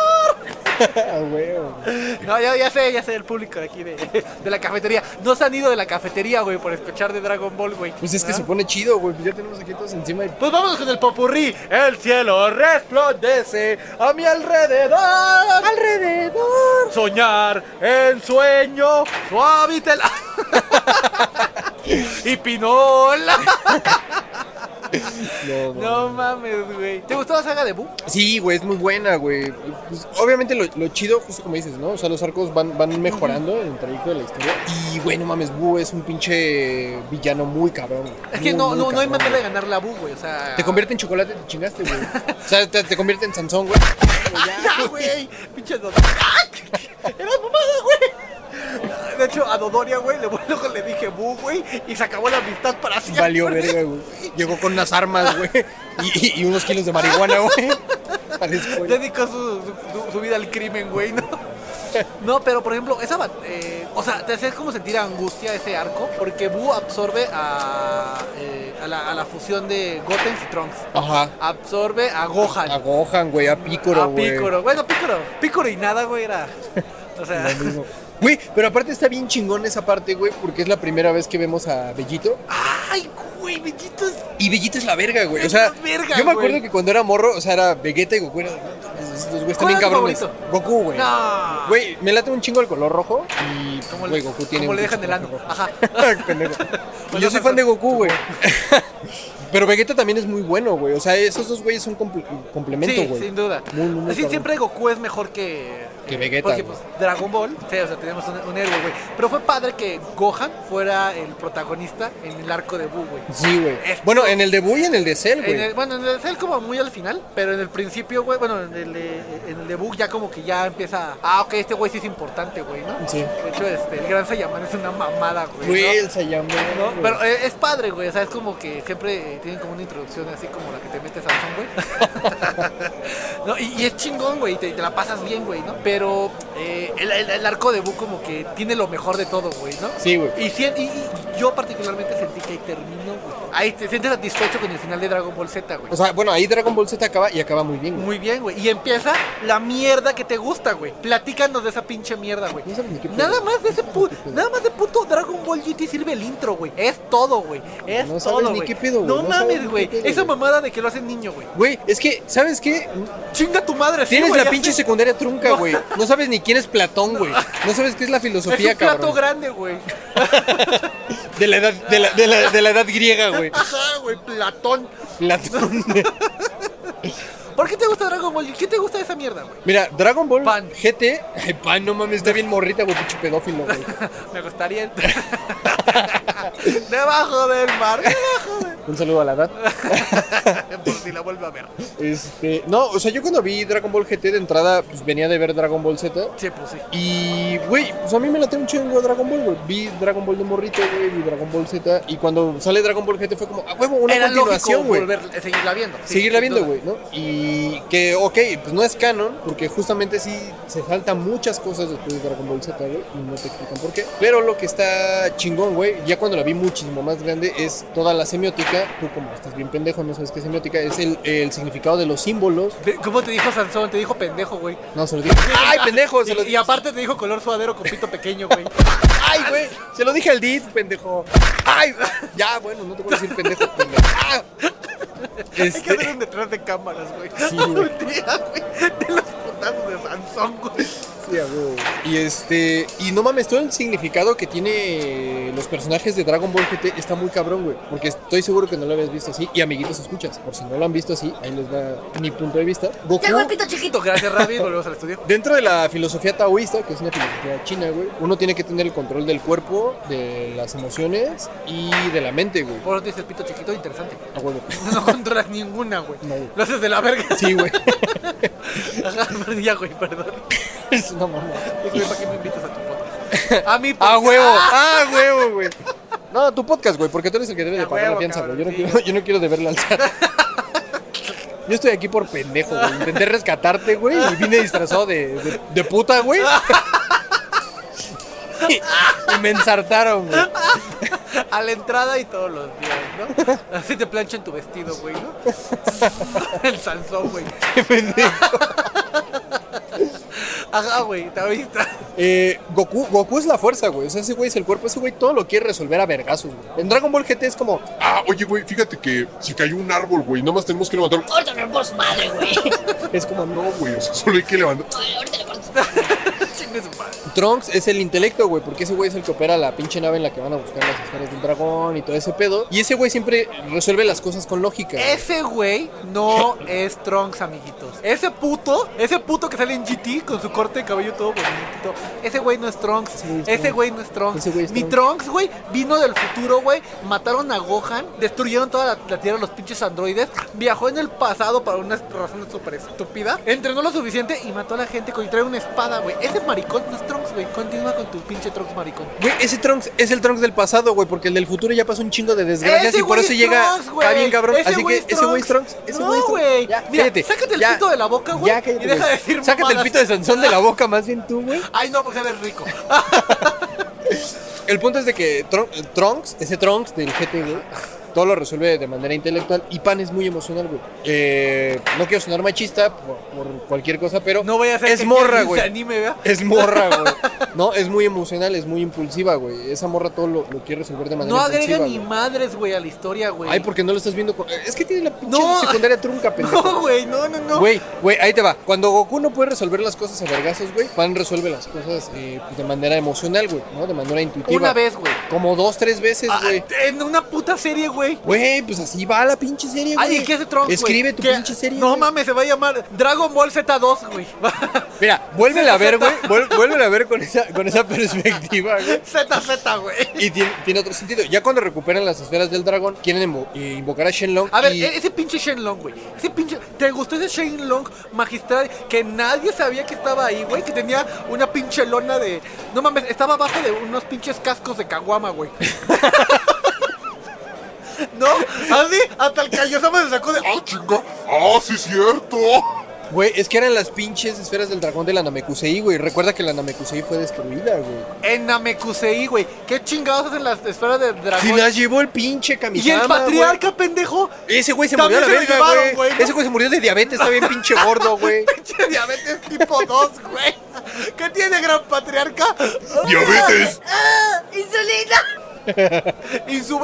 Ah, güey. No, ya, ya sé, ya sé, el público de aquí de, de la cafetería. No se han ido de la cafetería, güey, por escuchar de Dragon Ball, güey. Pues es que ¿Ah? se pone chido, güey. Pues ya tenemos aquí todos encima. Y... Pues vamos con el popurrí. El cielo resplandece a mi alrededor. Alrededor. Soñar en sueño suavitela. y pinola. No, No mames, güey. ¿Te gustó la saga de Boo? Sí, güey, es muy buena, güey. Pues, obviamente lo, lo chido, justo como dices, ¿no? O sea, los arcos van, van mejorando en el trayecto de la historia. Y, güey, no mames, Boo es un pinche villano muy cabrón. güey. Es que Muy, no, muy no, no hay manera de ganarle a Boo, güey. O sea. Te convierte en chocolate, te chingaste, güey. O sea, te, te convierte en Sansón, güey. Ya, güey. Pinche Dodoria. Era mamada, güey. De hecho, a Dodoria, güey, le, luego le dije Boo, güey, y se acabó la amistad para siempre. Valió verga, güey. Llegó con unas armas, güey. Y, y unos kilos de marihuana, güey. A. Dedicó su, su, su vida al crimen, güey, ¿no? No, pero por ejemplo, esa eh, o sea, te hace como sentir angustia ese arco, porque Boo absorbe a, eh, a, la, a la fusión de Goten y Trunks. Ajá. Absorbe a Gohan. A Gohan, güey, a Picoro, a güey. Picoro. Bueno, Picoro. Picoro y nada, güey, era. O sea. Güey, pero aparte está bien chingón esa parte, güey, porque es la primera vez que vemos a Bellito. Ay, güey, Bellito es. Y Bellito es la verga, güey. O Es sea, la verga, yo me güey. acuerdo que cuando era morro, o sea, era Vegeta y Goku. Era, los güeyes están ¿Cuál bien era tu cabrones. favorito? Goku, güey. No. Güey, me late un chingo el color rojo. Y, Como güey, le, Goku tiene como le dejan el ano. Ajá. Yo soy fan de Goku, güey. Pero Vegeta también es muy bueno, güey. O sea, esos dos güeyes son comple- complemento, Sí, güey. sin duda. Muy, muy, Así cabrón. siempre Goku es mejor que. Que Vegeta, Porque pues Dragon Ball, sí, o sea, tenemos un, un héroe, güey. Pero fue padre que Gohan fuera el protagonista en el arco de Buu, güey. Sí, güey. Bueno, en el de Buu y en el de Cell, En güey. el- bueno, en el Cell como muy al final, pero en el principio, güey, bueno, en el, de, en el de Buu ya como que ya empieza, ah, ok, este güey sí es importante, güey, ¿no? Sí. De hecho, este, el Gran Saiyaman es una mamada, güey. Güey, ¿no? el Saiyama, ¿no? Pero eh, es padre, güey. O sea, es como que siempre eh, tienen como una introducción así como la que te metes a Samsung, güey. no, y, y es chingón, güey. y Te, te la pasas bien, güey, ¿no? Pero eh, el, el- el arco de Buu como que tiene lo mejor de todo, güey, ¿no? Sí, güey. Y, sien- y- y yo particularmente sentí que ahí terminó, güey. Ahí te sientes satisfecho con el final de Dragon Ball Z, güey. O sea, bueno, ahí Dragon Ball Z acaba y acaba muy bien, güey. Muy bien, güey. Y empieza la mierda que te gusta, güey. Platícanos de esa pinche mierda, güey. No. Nada más de ese pu- nada más de puto Dragon Ball GT sirve el intro, güey. Es todo, güey. Es No sabes todo, ni qué pedo, güey. No, No mames, güey. Esa mamada de que lo hacen niño, güey. Güey, es que, ¿sabes qué? Chinga tu madre, sí, Tienes la pinche secundaria trunca, güey. No sabes ni quién es Platón, güey. No sabes qué es la Es filosofía, un plato cabrón. grande, güey. De la edad, de la, de la, de la edad griega, güey. Ajá, güey, Platón. Platón. ¿Por qué te gusta Dragon Ball? ¿Qué te gusta de esa mierda, güey? Mira, Dragon Ball Pan. GT. Ay, pan, no mames, está bien morrita, güey, pinche pedófilo, güey. Me gustaría. Debajo del mar. Debajo del... Un saludo a la edad. Por si la vuelvo a ver. Este, no, o sea, yo cuando vi Dragon Ball GT de entrada, pues venía de ver Dragon Ball Z. Sí, pues sí. Y, güey, pues a mí me late un chingo Dragon Ball, güey. Vi DragonAll de morrito, güey, vi Dragon Ball Z. Y cuando sale Dragon Ball GT fue como, a huevo, una Era continuación, güey. eh, seguirla viendo. sí, Seguirla viendo, güey, ¿no? Y que, ok, pues no es canon, porque justamente sí se saltan muchas cosas después de Dragon Ball Z, güey, y no te explican por qué. Pero lo que está chingón, güey, ya cuando la vi muchísimo más grande, es toda la semiótica. Tú, como estás bien pendejo, no sabes qué es semiótica, es el, el significado de los símbolos. ¿Cómo te dijo Sansón? Te dijo pendejo, güey. No, se lo dije. ¡Ay, pendejo! Se Y, lo y dije. aparte te dijo color suadero con pito pequeño, güey. ¡Ay, güey! Se lo dije al Did, pendejo. ¡Ay! Ya, bueno, no te voy a decir pendejo, pendejo. ¡Ah! Hay que Este, hacer un detrás de cámaras, güey. Sí, güey. Un día, güey. De los putazos de Sansón, güey. Sí. Y este, y no mames, todo el significado que tiene los personajes de Dragon Ball GT está muy cabrón, güey. Porque estoy seguro que no lo habías visto así. Y amiguitos, escuchas. Por si no lo han visto así, ahí les va mi punto de vista. Goku, Tengo el pito chiquito. Gracias, Ravi. Volvemos al estudio. dentro de la filosofía taoísta, que es una filosofía china, güey, uno tiene que tener el control del cuerpo, de las emociones y de la mente, güey. Por eso dice el pito chiquito, interesante. A huevo. No controlas ninguna, güey. No, güey. Lo haces de la verga. Sí, güey. Ajá, ya, güey, perdón. es una mamá. Es güey, ¿para qué me invitas a tu podcast? A mi ¡A podcast. huevo! ¡Ah, huevo, güey! No, tu podcast, güey, porque tú eres el que debe de A pagar la fianza, güey. Yo, no quiero- yo no quiero deberle al SAT. Yo estoy aquí por pendejo, güey. Intenté rescatarte, güey, y vine disfrazado de, de, de puta, güey. Y, y me ensartaron, güey. A la entrada y todos los días, ¿no? Así te planchan tu vestido, güey, ¿no? El Sansón, güey. Qué pendejo. Ajá, güey, te visto. Eh, Goku, Goku es la fuerza, güey. O sea, ese güey es el cuerpo. Ese güey todo lo quiere resolver a vergazos, güey. En Dragon Ball GT es como, Ah, oye, güey, fíjate que si cayó un árbol, güey, nada más tenemos que levantar. Ahorita por su madre, güey. es como, no, güey, o sea, solo hay que levantar. Ay, Ahorita le Trunks es el intelecto, güey, porque ese güey es el que opera la pinche nave en la que van a buscar las esferas del dragón y todo ese pedo. Y ese güey siempre resuelve las cosas con lógica. Ese güey no es Trunks, amiguitos. Ese puto, ese puto que sale en GT con su corte de cabello todo bonito. Ese güey no es Trunks. Ese güey no es Trunks. Ese güey es Mi Trunks. Güey, vino del futuro, güey. Mataron a Gohan, destruyeron toda la, la tierra, los pinches androides. Viajó en el pasado para una razón súper estúpida. Entrenó lo suficiente y mató a la gente con trae una espada, güey. Ese maricón no es Trunks, güey. Continúa con tu pinche Trunks maricón. Güey, ese Trunks es el Trunks del pasado, güey, porque el del futuro ya pasó un chingo de desgracias Ese y por eso es llega Trunks, está bien cabrón. Ese Así que es ese güey es Trunks. Ese No, güey Trunks. Mira, sácate el ya. pito de la boca, güey, y deja güey. de decir Sácate el pito de Sansón de la boca, más bien tú, güey. Ay, no, porque eres rico. El punto es de que Trun- Trunks, ese Trunks del GT, güey, todo lo resuelve de manera intelectual y Pan es muy emocional, güey. Eh, no quiero sonar machista por, por cualquier cosa, pero No voy a hacer es que morra, güey. se anime, ¿verdad? Es morra, güey. No, es muy emocional, es muy impulsiva, güey. Esa morra todo lo, lo quiere resolver de manera No agrega ni güey. madres, güey, a la historia, güey. Ay, porque no lo estás viendo con... Es que tiene la pinche No. secundaria trunca, pendejo. No, güey, no, no, no. Güey, güey, ahí te va. Cuando Goku no puede resolver las cosas a vergazos, güey, Pan resuelve las cosas eh, pues, de manera emocional, güey, ¿no? De manera intuitiva. Una vez, güey. Como dos, tres veces, Ah, güey. en una puta serie, güey. Güey, pues así va la pinche serie, güey. Ay, ¿y qué hace Trunks, güey? Escribe tu ¿Qué? pinche serie. No güey. mames, se va a llamar Dragon Ball Z2, güey. Mira, vuélvela a ver, güey. Vuélvela a ver con esa, con esa perspectiva, güey. ZZ, güey. Y tiene, tiene otro sentido. Ya cuando recuperan las esferas del dragón, quieren invo- invocar a Shenlong. A ver, y- e- ese pinche Shenlong, güey. Ese pinche. ¿Te gustó ese Shenlong magistral que nadie sabía que estaba ahí, güey? Que tenía una pinche lona de. No mames, estaba abajo de unos pinches cascos de caguama, güey. ¿No? Así, hasta el Kaiosama se sacó de. ¡Ah, chinga! ¡Ah, sí, cierto! Güey, es que eran las pinches esferas del dragón de la Namekusei, güey. Recuerda que la Namekusei fue destruida, güey. En Namekusei, güey. ¿Qué chingados hacen las esferas de dragón? Si las llevó el pinche y Kamisama, el patriarca, pendejo. Ese güey se murió a la verga, llevaron, güey. güey, ¿no? Ese güey se murió de diabetes, está bien pinche gordo, güey. Pinche diabetes tipo 2, güey. ¿Qué tiene gran patriarca? ¡Diabetes! ¡Ah! ¡Insulina! Y su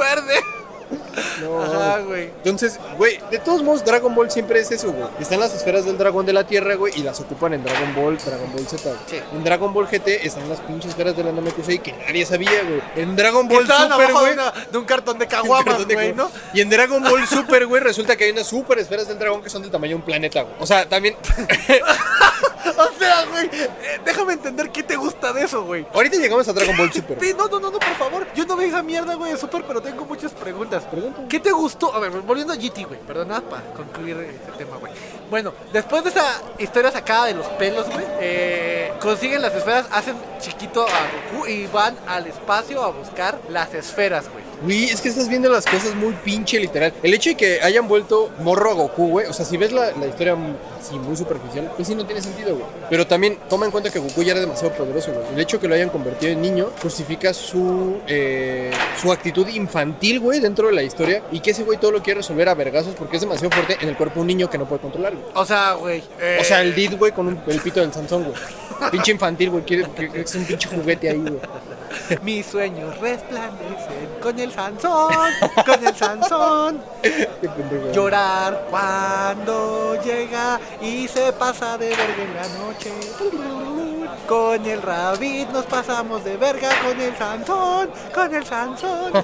verde. Ajá, güey. Entonces, güey, de todos modos, Dragon Ball siempre es eso, güey. Están las esferas del dragón de la tierra, güey, y las ocupan en Dragon Ball, Dragon Ball Z. güey. Sí. En Dragon Ball GT están las pinches esferas de la Namekusei que nadie sabía, güey. En Dragon Ball Super, abajo de, güey. una- de un cartón de caguamas, de güey, ¿no? Y en Dragon Ball Super, güey, resulta que hay unas super esferas del dragón que son del tamaño de un planeta, güey. O sea, también. O sea, güey, eh, déjame entender qué te gusta de eso, güey. Ahorita llegamos a Dragon Ball Super. Sí, no, no, no, no, por favor. Yo no veo esa mierda, güey, de Super, pero tengo muchas preguntas. ¿Qué te gustó? A ver, volviendo a GT, güey, perdón, nada para concluir este tema, güey. Bueno, después de esa historia sacada de los pelos, güey, eh, consiguen las esferas, hacen chiquito a Goku y van al espacio a buscar las esferas, güey. Güey, es que estás viendo las cosas muy pinche literal. El hecho de que hayan vuelto morro a Goku, güey. O sea, si ves la, la historia mm, así muy superficial, pues sí no tiene sentido, güey. Pero también toma en cuenta que Goku ya era demasiado poderoso, güey. El hecho de que lo hayan convertido en niño justifica su, eh, su actitud infantil, güey, dentro de la historia. Y que ese güey todo lo quiere resolver a vergazos porque es demasiado fuerte en el cuerpo de un niño que no puede controlar, güey. O sea, güey. eh, O sea, el Did, güey, con un- el pito del Sansón, güey. Pinche infantil, güey. Quiere que, que es un pinche juguete ahí, güey. Mis sueños resplandecen con el Sansón, con el Sansón. Llorar cuando llega y se pasa de verga en la noche. Con el Rabbit nos pasamos de verga con el Sansón, con el Sansón.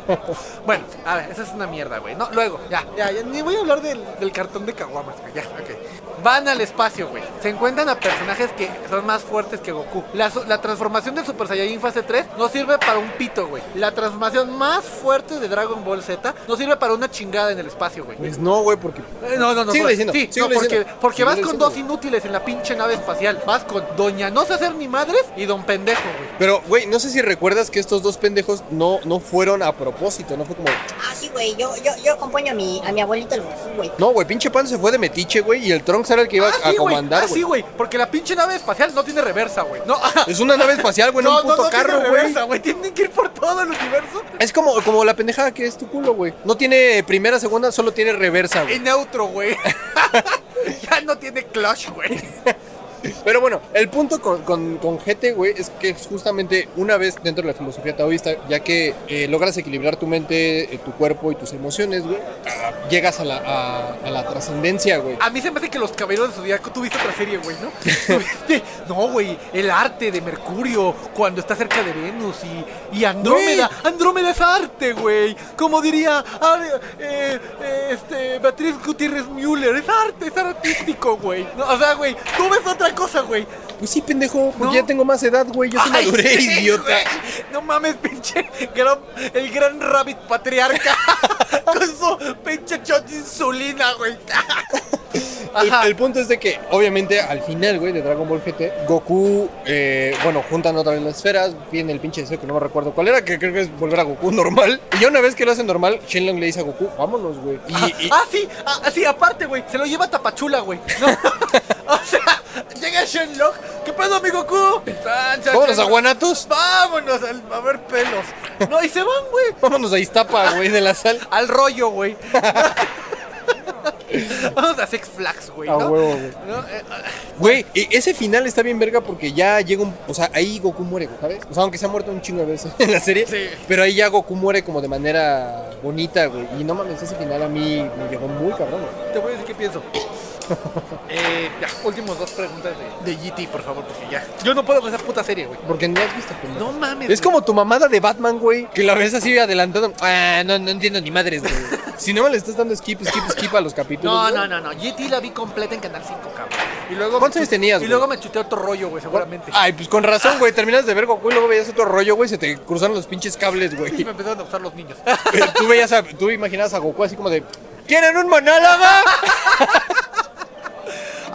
Bueno, a ver, esa es una mierda, güey. No, luego, ya, ya, ya, ni voy a hablar del, del cartón de caguamas. Ya, ok. Van al espacio, güey. Se encuentran a personajes que son más fuertes que Goku. La, la transformación del Super Saiyajin fase 3 no sirve para un pito, güey. La transformación más fuerte de Dragon Ball Z no sirve para una chingada en el espacio, güey. Pues no, güey, porque. Eh, No, no, no. No. diciendo, Sí, no, porque, porque vas con dos inútiles en la pinche nave espacial. Vas con Doña No sé hacer ni madres y Don Pendejo, güey. Pero, güey, no sé si recuerdas que estos dos pendejos no, no fueron a propósito, no fue como. Ah, sí, güey. Yo, yo, yo acompaño a mi, a mi abuelito el güey. No, güey, pinche pan se fue de metiche, güey, y el Trunks era el que iba Ah, a sí, comandar, Ah, güey. sí, güey. Porque la pinche nave espacial no tiene reversa, güey. No, es una nave espacial, güey, no, un puto tiene carro, güey. Güey. Tienen que ir por todo el universo. Es como, como la pendejada que es tu culo, güey. No tiene primera, segunda, solo tiene reversa, güey. En neutro, güey. ya no tiene clutch, güey. Pero bueno, el punto con, con, con GT, güey, es que es justamente una vez dentro de la filosofía taoísta, ya que eh, logras equilibrar tu mente, eh, tu cuerpo y tus emociones, güey, llegas a la, a, a la trascendencia, güey. A mí se me hace que los caballeros de Zodíaco tuviste otra serie, güey, ¿no? ¿Tuviste? No, güey, el arte de Mercurio cuando está cerca de Venus y, y Andrómeda. Andrómeda es arte, güey. Como diría ah, eh, eh, este, Beatriz Gutiérrez Müller, es arte, es artístico, güey. No, o sea, güey, tú ves otra cosa, güey. Pues sí, pendejo, porque No. ya tengo más edad, güey, yo sí Ay, maduré, sí, idiota. güey. No mames, pinche gran- el gran rabbit patriarca con su pinche shot de insulina, güey. El, punto es de que, obviamente, al final, güey, de Dragon Ball GT, Goku, eh, bueno, juntan otra vez las esferas, piden el pinche deseo que no me recuerdo cuál era, que creo que es volver a Goku normal. Y ya una vez que lo hacen normal, Shenlong le dice a Goku, vámonos, güey. Y, y- Ah, sí, ah, sí, aparte, güey, se lo lleva a Tapachula, güey. ¿no? o sea, llega Shenlong, ¿qué pedo, mi Goku? Vámonos a. Guanatos, Vámonos a ver pelos. No, y se van, güey. vámonos a Iztapa, güey, de la sal. Al rollo, güey. Vamos a Six Flags, güey, A ¿no? huevo, güey. ¿No? Eh, ah, Güey, e- ese final está bien verga porque ya llega un... O sea, ahí Goku muere, güey, ¿sabes? O sea, aunque se ha muerto un chingo de veces en la serie. Sí. Pero ahí ya Goku muere como de manera bonita, güey. Y no mames, ese final a mí me llegó muy cabrón, güey. Te voy a decir qué pienso. Eh, ya, últimos dos preguntas de, de GT, por favor, porque ya. Yo no puedo con esa puta serie, güey. Porque no has visto, pendejo. No mames. Es como tu mamada de Batman, güey. Que la ves así adelantando. Ah, no, no entiendo ni madres, güey. si no me le estás dando skip, skip, skip a los capítulos. No, güey. no, no, no. GT la vi completa en Canal 5, cabrón. Y luego ¿Cuántos años tenías, Y güey? luego me chuté otro rollo, güey, seguramente. Ay, pues con razón, güey. Terminas de ver Goku y luego veías otro rollo, güey. Se te cruzaron los pinches cables, Y güey. me empezaron a usar los niños. Pero tú veías a, tú imaginabas a Goku así como de. ¿Quieren un monólogo?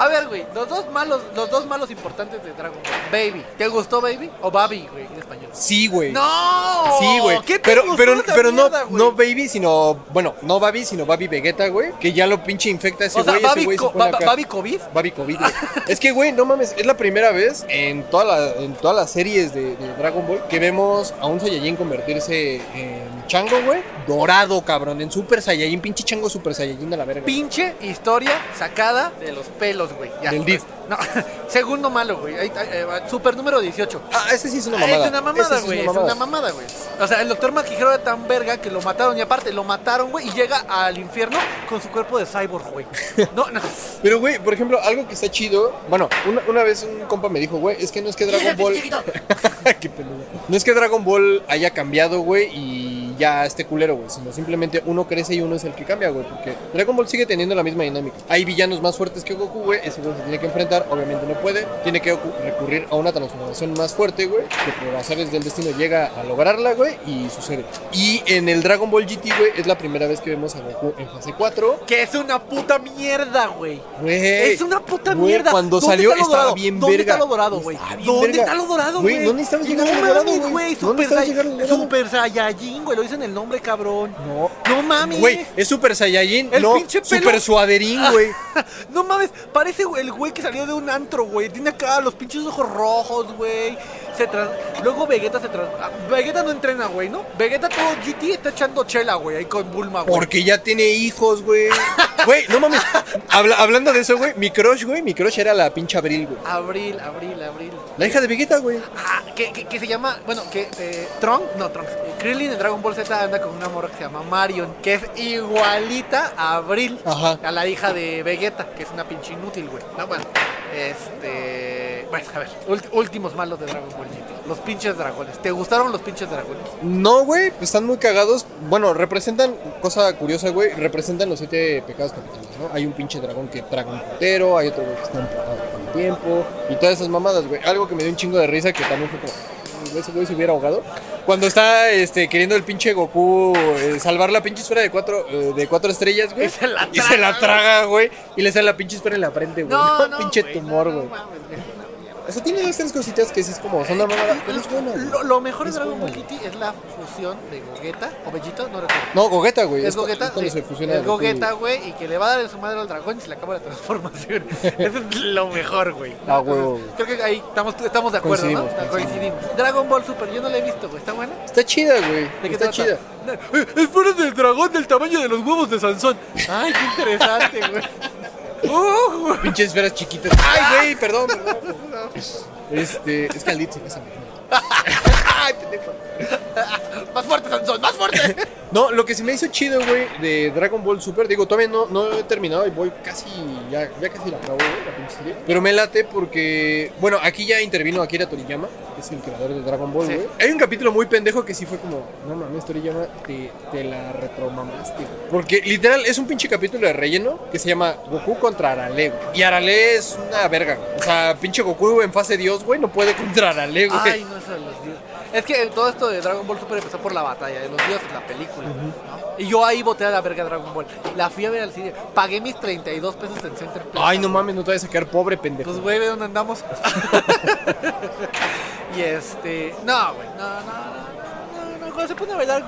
A ver, güey, los dos malos, los dos malos importantes de Dragon Ball. Baby. ¿Te gustó Baby? O Baby, güey, en español. Sí, güey. ¡No! Sí, güey. ¿Qué te Pero, gustó pero, esa pero no, mierda, güey? no Baby, sino. Bueno, no Baby, sino Baby Vegeta, güey. Que ya lo pinche infecta a ese O sea, güey. ese Baby, güey se co- pone ba- acá. Baby COVID. Baby COVID, güey. Es que, güey, no mames, es la primera vez en, toda la, en todas las series de, de Dragon Ball que vemos a un Saiyajin convertirse en chango, güey. Dorado, cabrón, en Super Saiyajin, pinche chango Super Saiyajin a la verga. Pinche historia sacada de los pelos, güey. Ya. Del. No, segundo malo, güey. Ahí- ahí- eh, va, super número 18. Ah, ese sí es una Ah, mamada. Es una mamada, sí güey. es Es una mamada. mamada, güey. O sea, el doctor Maquijero era tan verga que lo mataron. Y aparte, lo mataron, güey. Y llega al infierno con su cuerpo de cyborg, güey. No, no. Pero, güey, por ejemplo, algo que está chido. Bueno, una, una vez un compa me dijo, güey, es que no es que Dragon Ball. Qué peludo. No es que Dragon Ball haya cambiado, güey, y ya esté culero, güey, sino simplemente uno crece y uno es el que cambia, güey, porque Dragon Ball sigue teniendo la misma dinámica. Hay villanos más fuertes que Goku, güey, ese güey se tiene que enfrentar, obviamente no puede, tiene que recurrir a una transformación más fuerte, güey, que por azares del destino llega a lograrla, güey, y sucede. Y en el Dragon Ball GT, güey, es la primera vez que vemos a Goku en fase 4. Que es una puta mierda, güey. Es una puta güey, mierda. Cuando ¿Dónde salió está estaba bien ¿Dónde verga. está lo dorado, güey? ¿Dónde verga. está lo dorado, güey? Güey, no necesitamos llegar a lo No dorado, güey. No Super. Super Saiyajin, güey. Lo dicen el nombre, cabrón. No. No mames. Güey, es Super Saiyajin, El no pinche pelo- Super Suaderín, güey. No mames, parece el güey que salió de un antro, güey. Tiene acá los pinches ojos rojos, güey. Se tras... Luego Vegeta se tras... ah, Vegeta no entrena, güey, ¿no? Vegeta todo GT está echando chela, güey, ahí con Bulma, güey. Porque ya tiene hijos, güey. Güey, no mames. Habla- hablando de eso, güey, mi crush, güey, mi crush era la pinche Abril, güey. Abril, abril, abril. La hija de Vegeta, güey. Ah, que, que, que se llama, bueno, que eh, no Trunks, eh, Krillin de Dragon Ball Z anda con una morra que se llama Marion, que es igualita a Abril, Ajá. a la hija de Vegeta, que es una pinche inútil, güey. No, bueno, este, bueno, a ver, últimos malos de Dragon Ball GT, los pinches dragones. ¿Te gustaron los pinches dragones? No, güey, están muy cagados. Bueno, representan, cosa curiosa, güey, representan los siete pecados capitales, ¿no? Hay un pinche dragón que traga un putero, hay otro güey que está emputado con el tiempo, y todas esas mamadas, güey. Algo que me dio un chingo de risa que también fue como, "Mm, ese güey se hubiera ahogado. Cuando está este, queriendo el pinche Goku eh, salvar la pinche esfera de cuatro, eh, de cuatro estrellas, güey. Y se la Y se la traga, güey. Y le sale la pinche esfera en la frente, güey. No, no, pinche tumor, güey. no. O sea, tiene dos, tres cositas que es como, son una mamada, pero es buena, güey. Lo, lo mejor de Es Dragon Ball buena. GT es la fusión de Gogeta o Vegeta, no recuerdo. No, Gogeta, güey. Es cu- Gogeta, cuando sí. se fusiona es Goku Gogeta, güey, y que le va a dar en su madre al dragón y se le acaba la transformación. Eso es lo mejor, güey. Ah, huevo, güey. Creo que ahí estamos, estamos de acuerdo, ¿no? Coincidimos, Coincidimos. Dragon Ball Super, yo no la he visto, güey. ¿Está buena? Está chida, güey. ¿De qué Está trata? chida. Eh, Es fuera del dragón del tamaño de los huevos de Sansón. Ay, qué interesante, güey. Uh, Pinches esferas chiquitas. Ay, güey, perdón, perdón. Este, es caldito, bésame. Ay, pendejo. Más fuerte, Sansón, más fuerte. No, lo que se me hizo chido, güey, de Dragon Ball Super, digo, todavía no, no he terminado y voy casi, ya, ya casi la acabo, güey, la pinche serie. Pero me late porque, bueno, aquí ya intervino Akira Toriyama, que es el creador de Dragon Ball, Sí. güey. Hay un capítulo muy pendejo que sí fue como, no mames, Toriyama, te, te la retromamaste, güey. Porque literal es un pinche capítulo de relleno que se llama Goku contra Arale, güey. Y Arale es una verga, güey. O sea, pinche Goku en fase Dios, güey, no puede contra Arale, güey. Ay, no, de los dioses. Es que todo esto de Dragon Ball Super empezó por la batalla de los dioses, la película. ¿no? Y yo ahí boté a la verga Dragon Ball. La fui a ver al cine. Pagué mis 32 pesos en Center Plaza. Ay, no mames, no te vayas a quedar pobre, pendejo. Pues, güey, ve dónde andamos. y este. No, güey. No, no, no. No, no, cuando se pone a bailar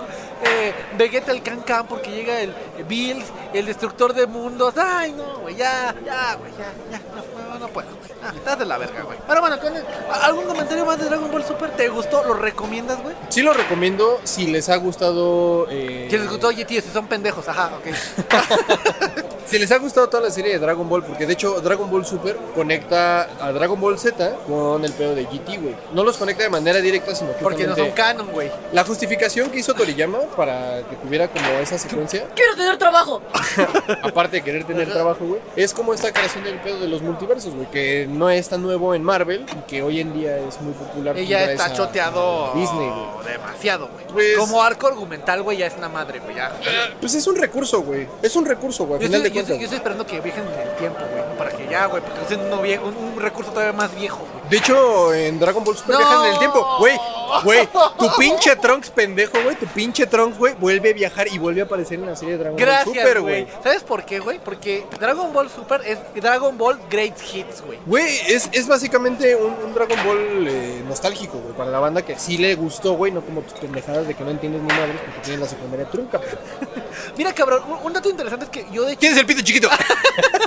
eh, Vegeta el Can Can porque llega el Bills, el destructor de mundos. Ay, no, güey, ya, ya, güey, ya, ya. No, no, no puedo, güey. Estás de la verga, güey. Pero bueno, con el- ¿algún comentario más de Dragon Ball Super? ¿Te gustó? ¿Lo recomiendas, güey? Sí lo recomiendo si les ha gustado. eh, Si les gustó, oye, tío, si son pendejos, ajá, ok. Si les ha gustado toda la serie de Dragon Ball, porque de hecho Dragon Ball Super conecta a Dragon Ball Z con el pedo de GT, güey. No los conecta de manera directa, sino Porque no son canon, güey. La justificación que hizo Toriyama para que tuviera como esa secuencia, Quiero tener trabajo. aparte de querer tener trabajo, güey, es como esta creación del pedo de los multiversos, güey, que no es tan nuevo en Marvel y que hoy en día es muy popular. Ella gracias está choteado Disney, güey. demasiado, güey. Pues- Como arco argumental, güey, ya es una madre, güey. Ya. Pues es un recurso, güey. Es un recurso, güey. Al Yo final estoy, de yo, yo estoy esperando que viajen en el tiempo, güey, para que ya, güey, porque es un, vie- un, un recurso todavía más viejo, güey. De hecho, en Dragon Ball Super No. viajan en el tiempo. Güey, güey, tu pinche Trunks pendejo, güey. Tu pinche Trunks, güey, vuelve a viajar y vuelve a aparecer en la serie de Dragon Ball Super, güey. ¿Sabes por qué, güey? Porque Dragon Ball Super es Dragon Ball Great Hits, güey. Güey, es, es básicamente un, un Dragon Ball eh, nostálgico, güey, para la banda que sí le gustó, güey, no como tus pendejadas de que no entiendes ni madres porque tienes la secundaria trunca. pero- Mira, cabrón, un, un dato interesante es que yo de hecho... ¿Quién es el pito chiquito?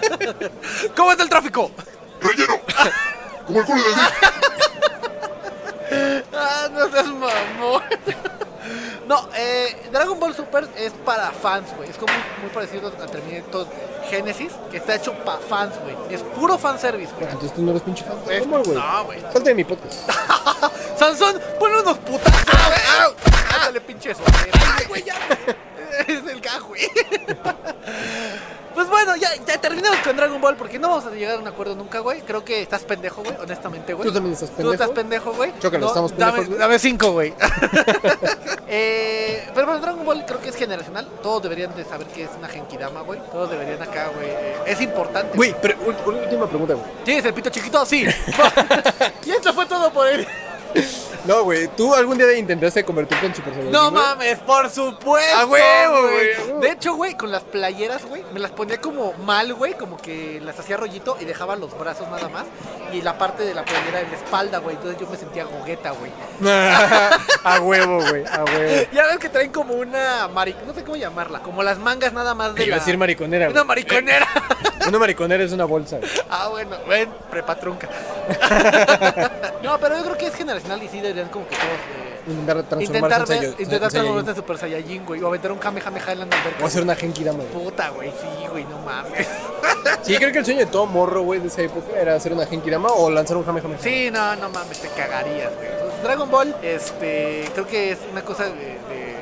¿Cómo está el tráfico? ¡Relleno! Como el culo de Dios. Ah, no seas mamón. No, eh, Dragon Ball Super es para fans, güey. Es como muy parecido a Terminator Genesis, que está hecho para fans, güey. Es puro fanservice, güey. Entonces tú no eres pinche fan Es- güey. no, güey. Salte de mi podcast. Sansón, ponle unos putazos, güey. Ándale, pinche eso. Ay, güey, ya. Es el gajo, güey. Pues bueno, ya, ya terminamos con Dragon Ball porque no vamos a llegar a un acuerdo nunca, güey. Creo que estás pendejo, güey, honestamente, güey. Tú también estás Tú pendejo. estás pendejo, güey. Chócalo, estamos dame, pendejos, güey. Dame cinco, güey. eh, pero bueno, Dragon Ball creo que es generacional. Todos deberían de saber que es una Genkidama, güey. Todos deberían acá, güey. eh, es importante. Güey, pero última pregunta, güey. ¿Tienes el pito chiquito? Sí. y esto fue todo por él. No, güey, ¿tú algún día intentaste convertirte en Super Saiyajin? No güey? mames, por supuesto. A huevo, güey. De hecho, güey, con las playeras, güey, me las ponía como mal, güey, como que las hacía rollito y dejaba los brazos nada más y la parte de la playera en la espalda, güey. Entonces yo me sentía gogueta, güey. a huevo, güey, a huevo. Ya ves que traen como una mari... no sé cómo llamarla, como las mangas nada más de Iba la a decir mariconera, Una güey. mariconera. Una mariconera es una bolsa. güey. ah, bueno, ven, prepatrunca. no, pero yo creo que es generacional y sí deberían como que todos eh, Intentar transformarse intentar en intentar transformarse en Super Saiyajin, güey, o aventar un Kamehameha en la alberca. O hacer una Genki Dama, güey. Puta, güey, sí, güey, no mames. Sí, creo que el sueño de todo morro, güey, de esa época era hacer una Genki Dama o lanzar un Kamehameha. Sí, no, no mames, te cagarías, güey. Dragon Ball, este, creo que es una cosa de, de-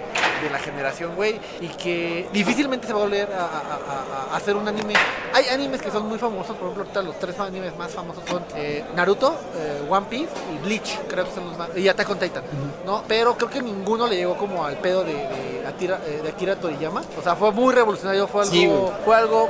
de la generación, güey, y que difícilmente se va a volver a, a- a- a- a hacer un anime. Hay animes que son muy famosos, por ejemplo, ahorita los tres animes más famosos son eh, Naruto, eh, One Piece y Bleach, creo que son los más, y Attack on Titan, ¿no? Pero creo que ninguno le llegó como al pedo de, de, Akira, eh, de Akira Toriyama. O sea, fue muy revolucionario, fue algo, Sí, fue algo,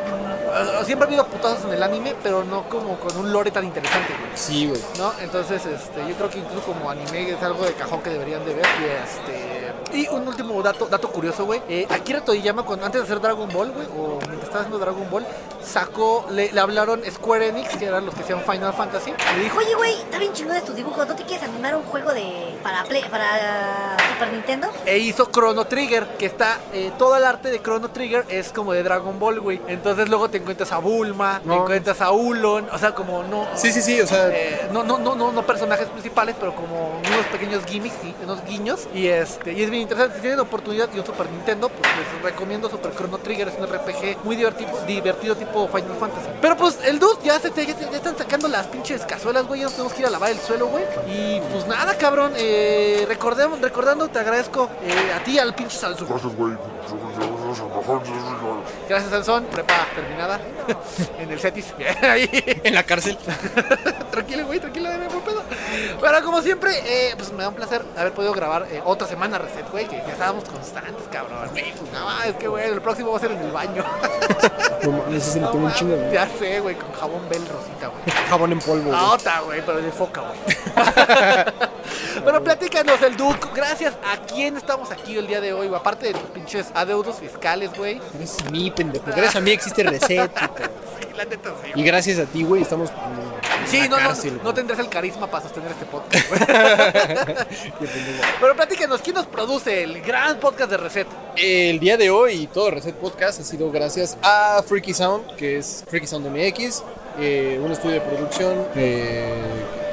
siempre ha habido putazos en el anime, pero no como con un lore tan interesante, güey. Sí, güey. ¿no? Entonces, este, yo creo que incluso como anime es algo de cajón que deberían de ver. Y este. Y un último dato, dato curioso, güey. Eh, Akira Toriyama, cuando, antes de hacer Dragon Ball, güey, o mientras estaba haciendo Dragon Ball, sacó, le, le hablaron Square Enix, que eran los que hacían Final Fantasy, y le dijo, Oye, güey, está bien chingón de tus dibujos. ¿No te quieres animar un juego de para Play, para Super Nintendo? e hizo Chrono Trigger, que está, eh, todo el arte de Chrono Trigger es como de Dragon Ball, güey. Entonces luego te encuentras a Bulma, te encuentras a Ulon, o sea, como no... Sí, sí, sí, o sea, Eh, no, no, no, no, no personajes principales, pero como unos pequeños gimmicks unos guiños. Y este, y es bien interesante. Si tienen oportunidad y un Super Nintendo, pues les recomiendo Super Chrono Trigger. Es un RPG muy divertido, divertido tipo tipo Final Fantasy. Pero pues el dude ya, se, ya, ya están sacando las pinches cazuelas, güey. Ya nos tenemos que ir a lavar el suelo, güey. Y pues nada, cabrón. Eh, recordemos, recordando, te agradezco eh, a ti, al pinche Sansón. Gracias, güey. Gracias, Sansón. Prepa terminada en el Cetis. Ahí. En la cárcel. tranquilo, güey, tranquilo, dame por pedo. Pero como siempre, eh, pues me da un placer haber podido grabar eh, otra semana Reset, güey, que ya estábamos constantes, cabrón. Güey, pues nada, es que, güey, el próximo va a ser en el baño. No ese le tomó un chingo, güey. ya sé, güey, con jabón Bel Rosita, güey. Jabón en polvo, güey. La otra, güey, pero de foca, güey. Pero platícanos, el dude, gracias a quién estamos aquí el día de hoy, güey? aparte de tus pinches adeudos fiscales, güey. Gracias a mí, pendejo. Gracias a mí existe Reset, puto. La neta, sí. Y gracias a ti, güey, estamos Sí, no, no, cárcel, no tendrás el carisma para sostener este podcast. Pero platícanos, ¿quién nos produce el gran podcast de Reset? El día de hoy todo Reset Podcast ha sido gracias a Freaky Sound, que es Freaky Sound MX, eh, un estudio de producción eh,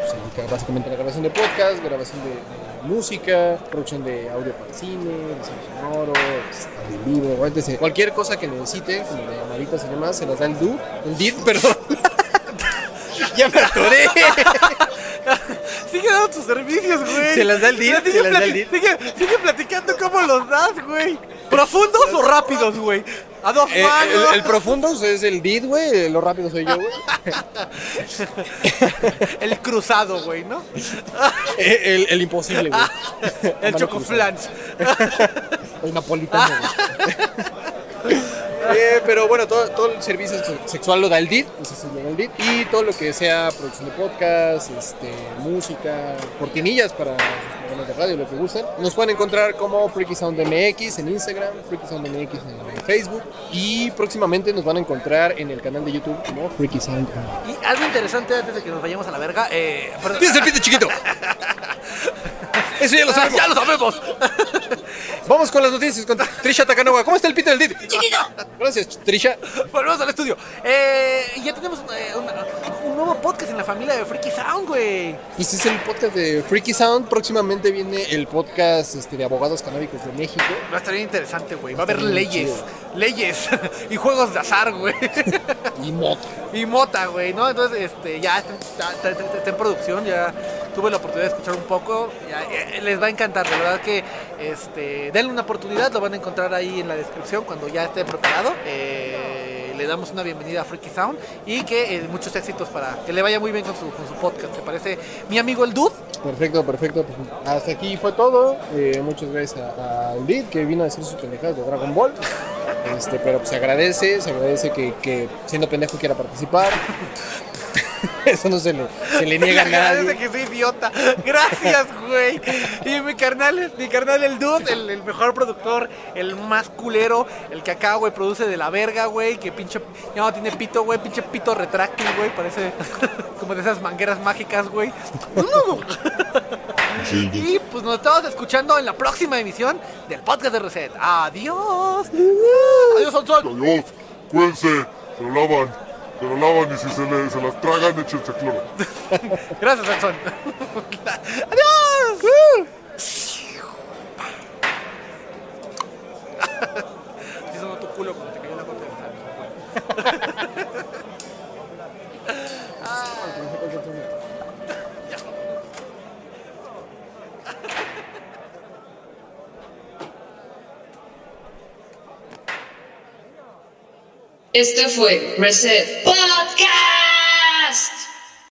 se dedica básicamente a la grabación de podcast, grabación de, de música, producción de audio para cine, diseño sonoro, este, libro, etc. Cualquier cosa que necesite, como de llamaditas y demás, se las da el DUD, el DID, perdón. ya me atoré. Sigue dando tus servicios, güey. Se las da el DIR, Sigue, sigue, sigue platicando cómo los das, güey. ¿Profundos o rápidos, güey? A dos Eh, manos. el, el profundo es el DID, güey, lo rápido soy yo, güey. El cruzado, güey, ¿no? El, el imposible, güey. El Mano chocoflans. El napolitano. güey. Eh, pero bueno, todo, todo el servicio se- sexual lo da el DID, y todo lo que sea producción de podcast, este, música, cortinillas para de radio, lo que gusten. Nos pueden encontrar como Freaky Sound MX en Instagram, Freaky Sound MX en Facebook, y próximamente nos van a encontrar en el canal de YouTube como Freaky Sound. Y algo interesante antes de que nos vayamos a la verga. Eh, perdón. Tienes el pito chiquito. Eso ya lo Ah, sabemos. ya lo sabemos. Vamos con las noticias con Trisha Takanoa. ¿Cómo está el pito del Did? Chiquito. Gracias, Trisha. Volvemos al estudio. Eh, y ya tenemos eh, un, un nuevo podcast en la familia de Freaky Sound, güey. Pues es el podcast de Freaky Sound. Próximamente viene el podcast este, de abogados canábicos de México. Va a estar bien interesante, güey. Va a haber leyes. chido. Leyes. y juegos de azar, güey. Y moto. y mota, güey, ¿no? Entonces, este, ya está, está- está- está en producción. Ya tuve la oportunidad de escuchar un poco. Ya, eh, les va a encantar. De verdad que, este, denle una oportunidad. Lo van a encontrar ahí en la descripción cuando ya esté preparado. Eh, le damos una bienvenida a Freaky Sound y que eh, muchos éxitos para que le vaya muy bien con su, con su podcast. ¿Te parece mi amigo el Dude? Perfecto, perfecto. Pues hasta aquí fue todo. Eh, muchas gracias a, a Ulid que vino a decir sus pendejadas de Dragon Ball. Este, pero pues se agradece, se agradece que, que siendo pendejo quiera participar. Eso no se le, se le niega a nadie. que soy idiota. Gracias, güey. Y mi carnal, mi carnal el dude, el, el mejor productor, el más culero, el que acá, güey, produce de la verga, güey, que pinche, ya no tiene pito, güey, pinche pito retráctil, güey, parece como de esas mangueras mágicas, güey. Y pues nos estamos escuchando en la próxima emisión del podcast de Reset. Adiós. Adiós, Sonson. Adiós. Cuídense. Se lo lavan. Se lo lavan y si se, le, se las tragan, échense cloro. Gracias, Sonson. Adiós. Sí sonó tu culo cuando te cayó la gota de sal. Este fue Reset Podcast.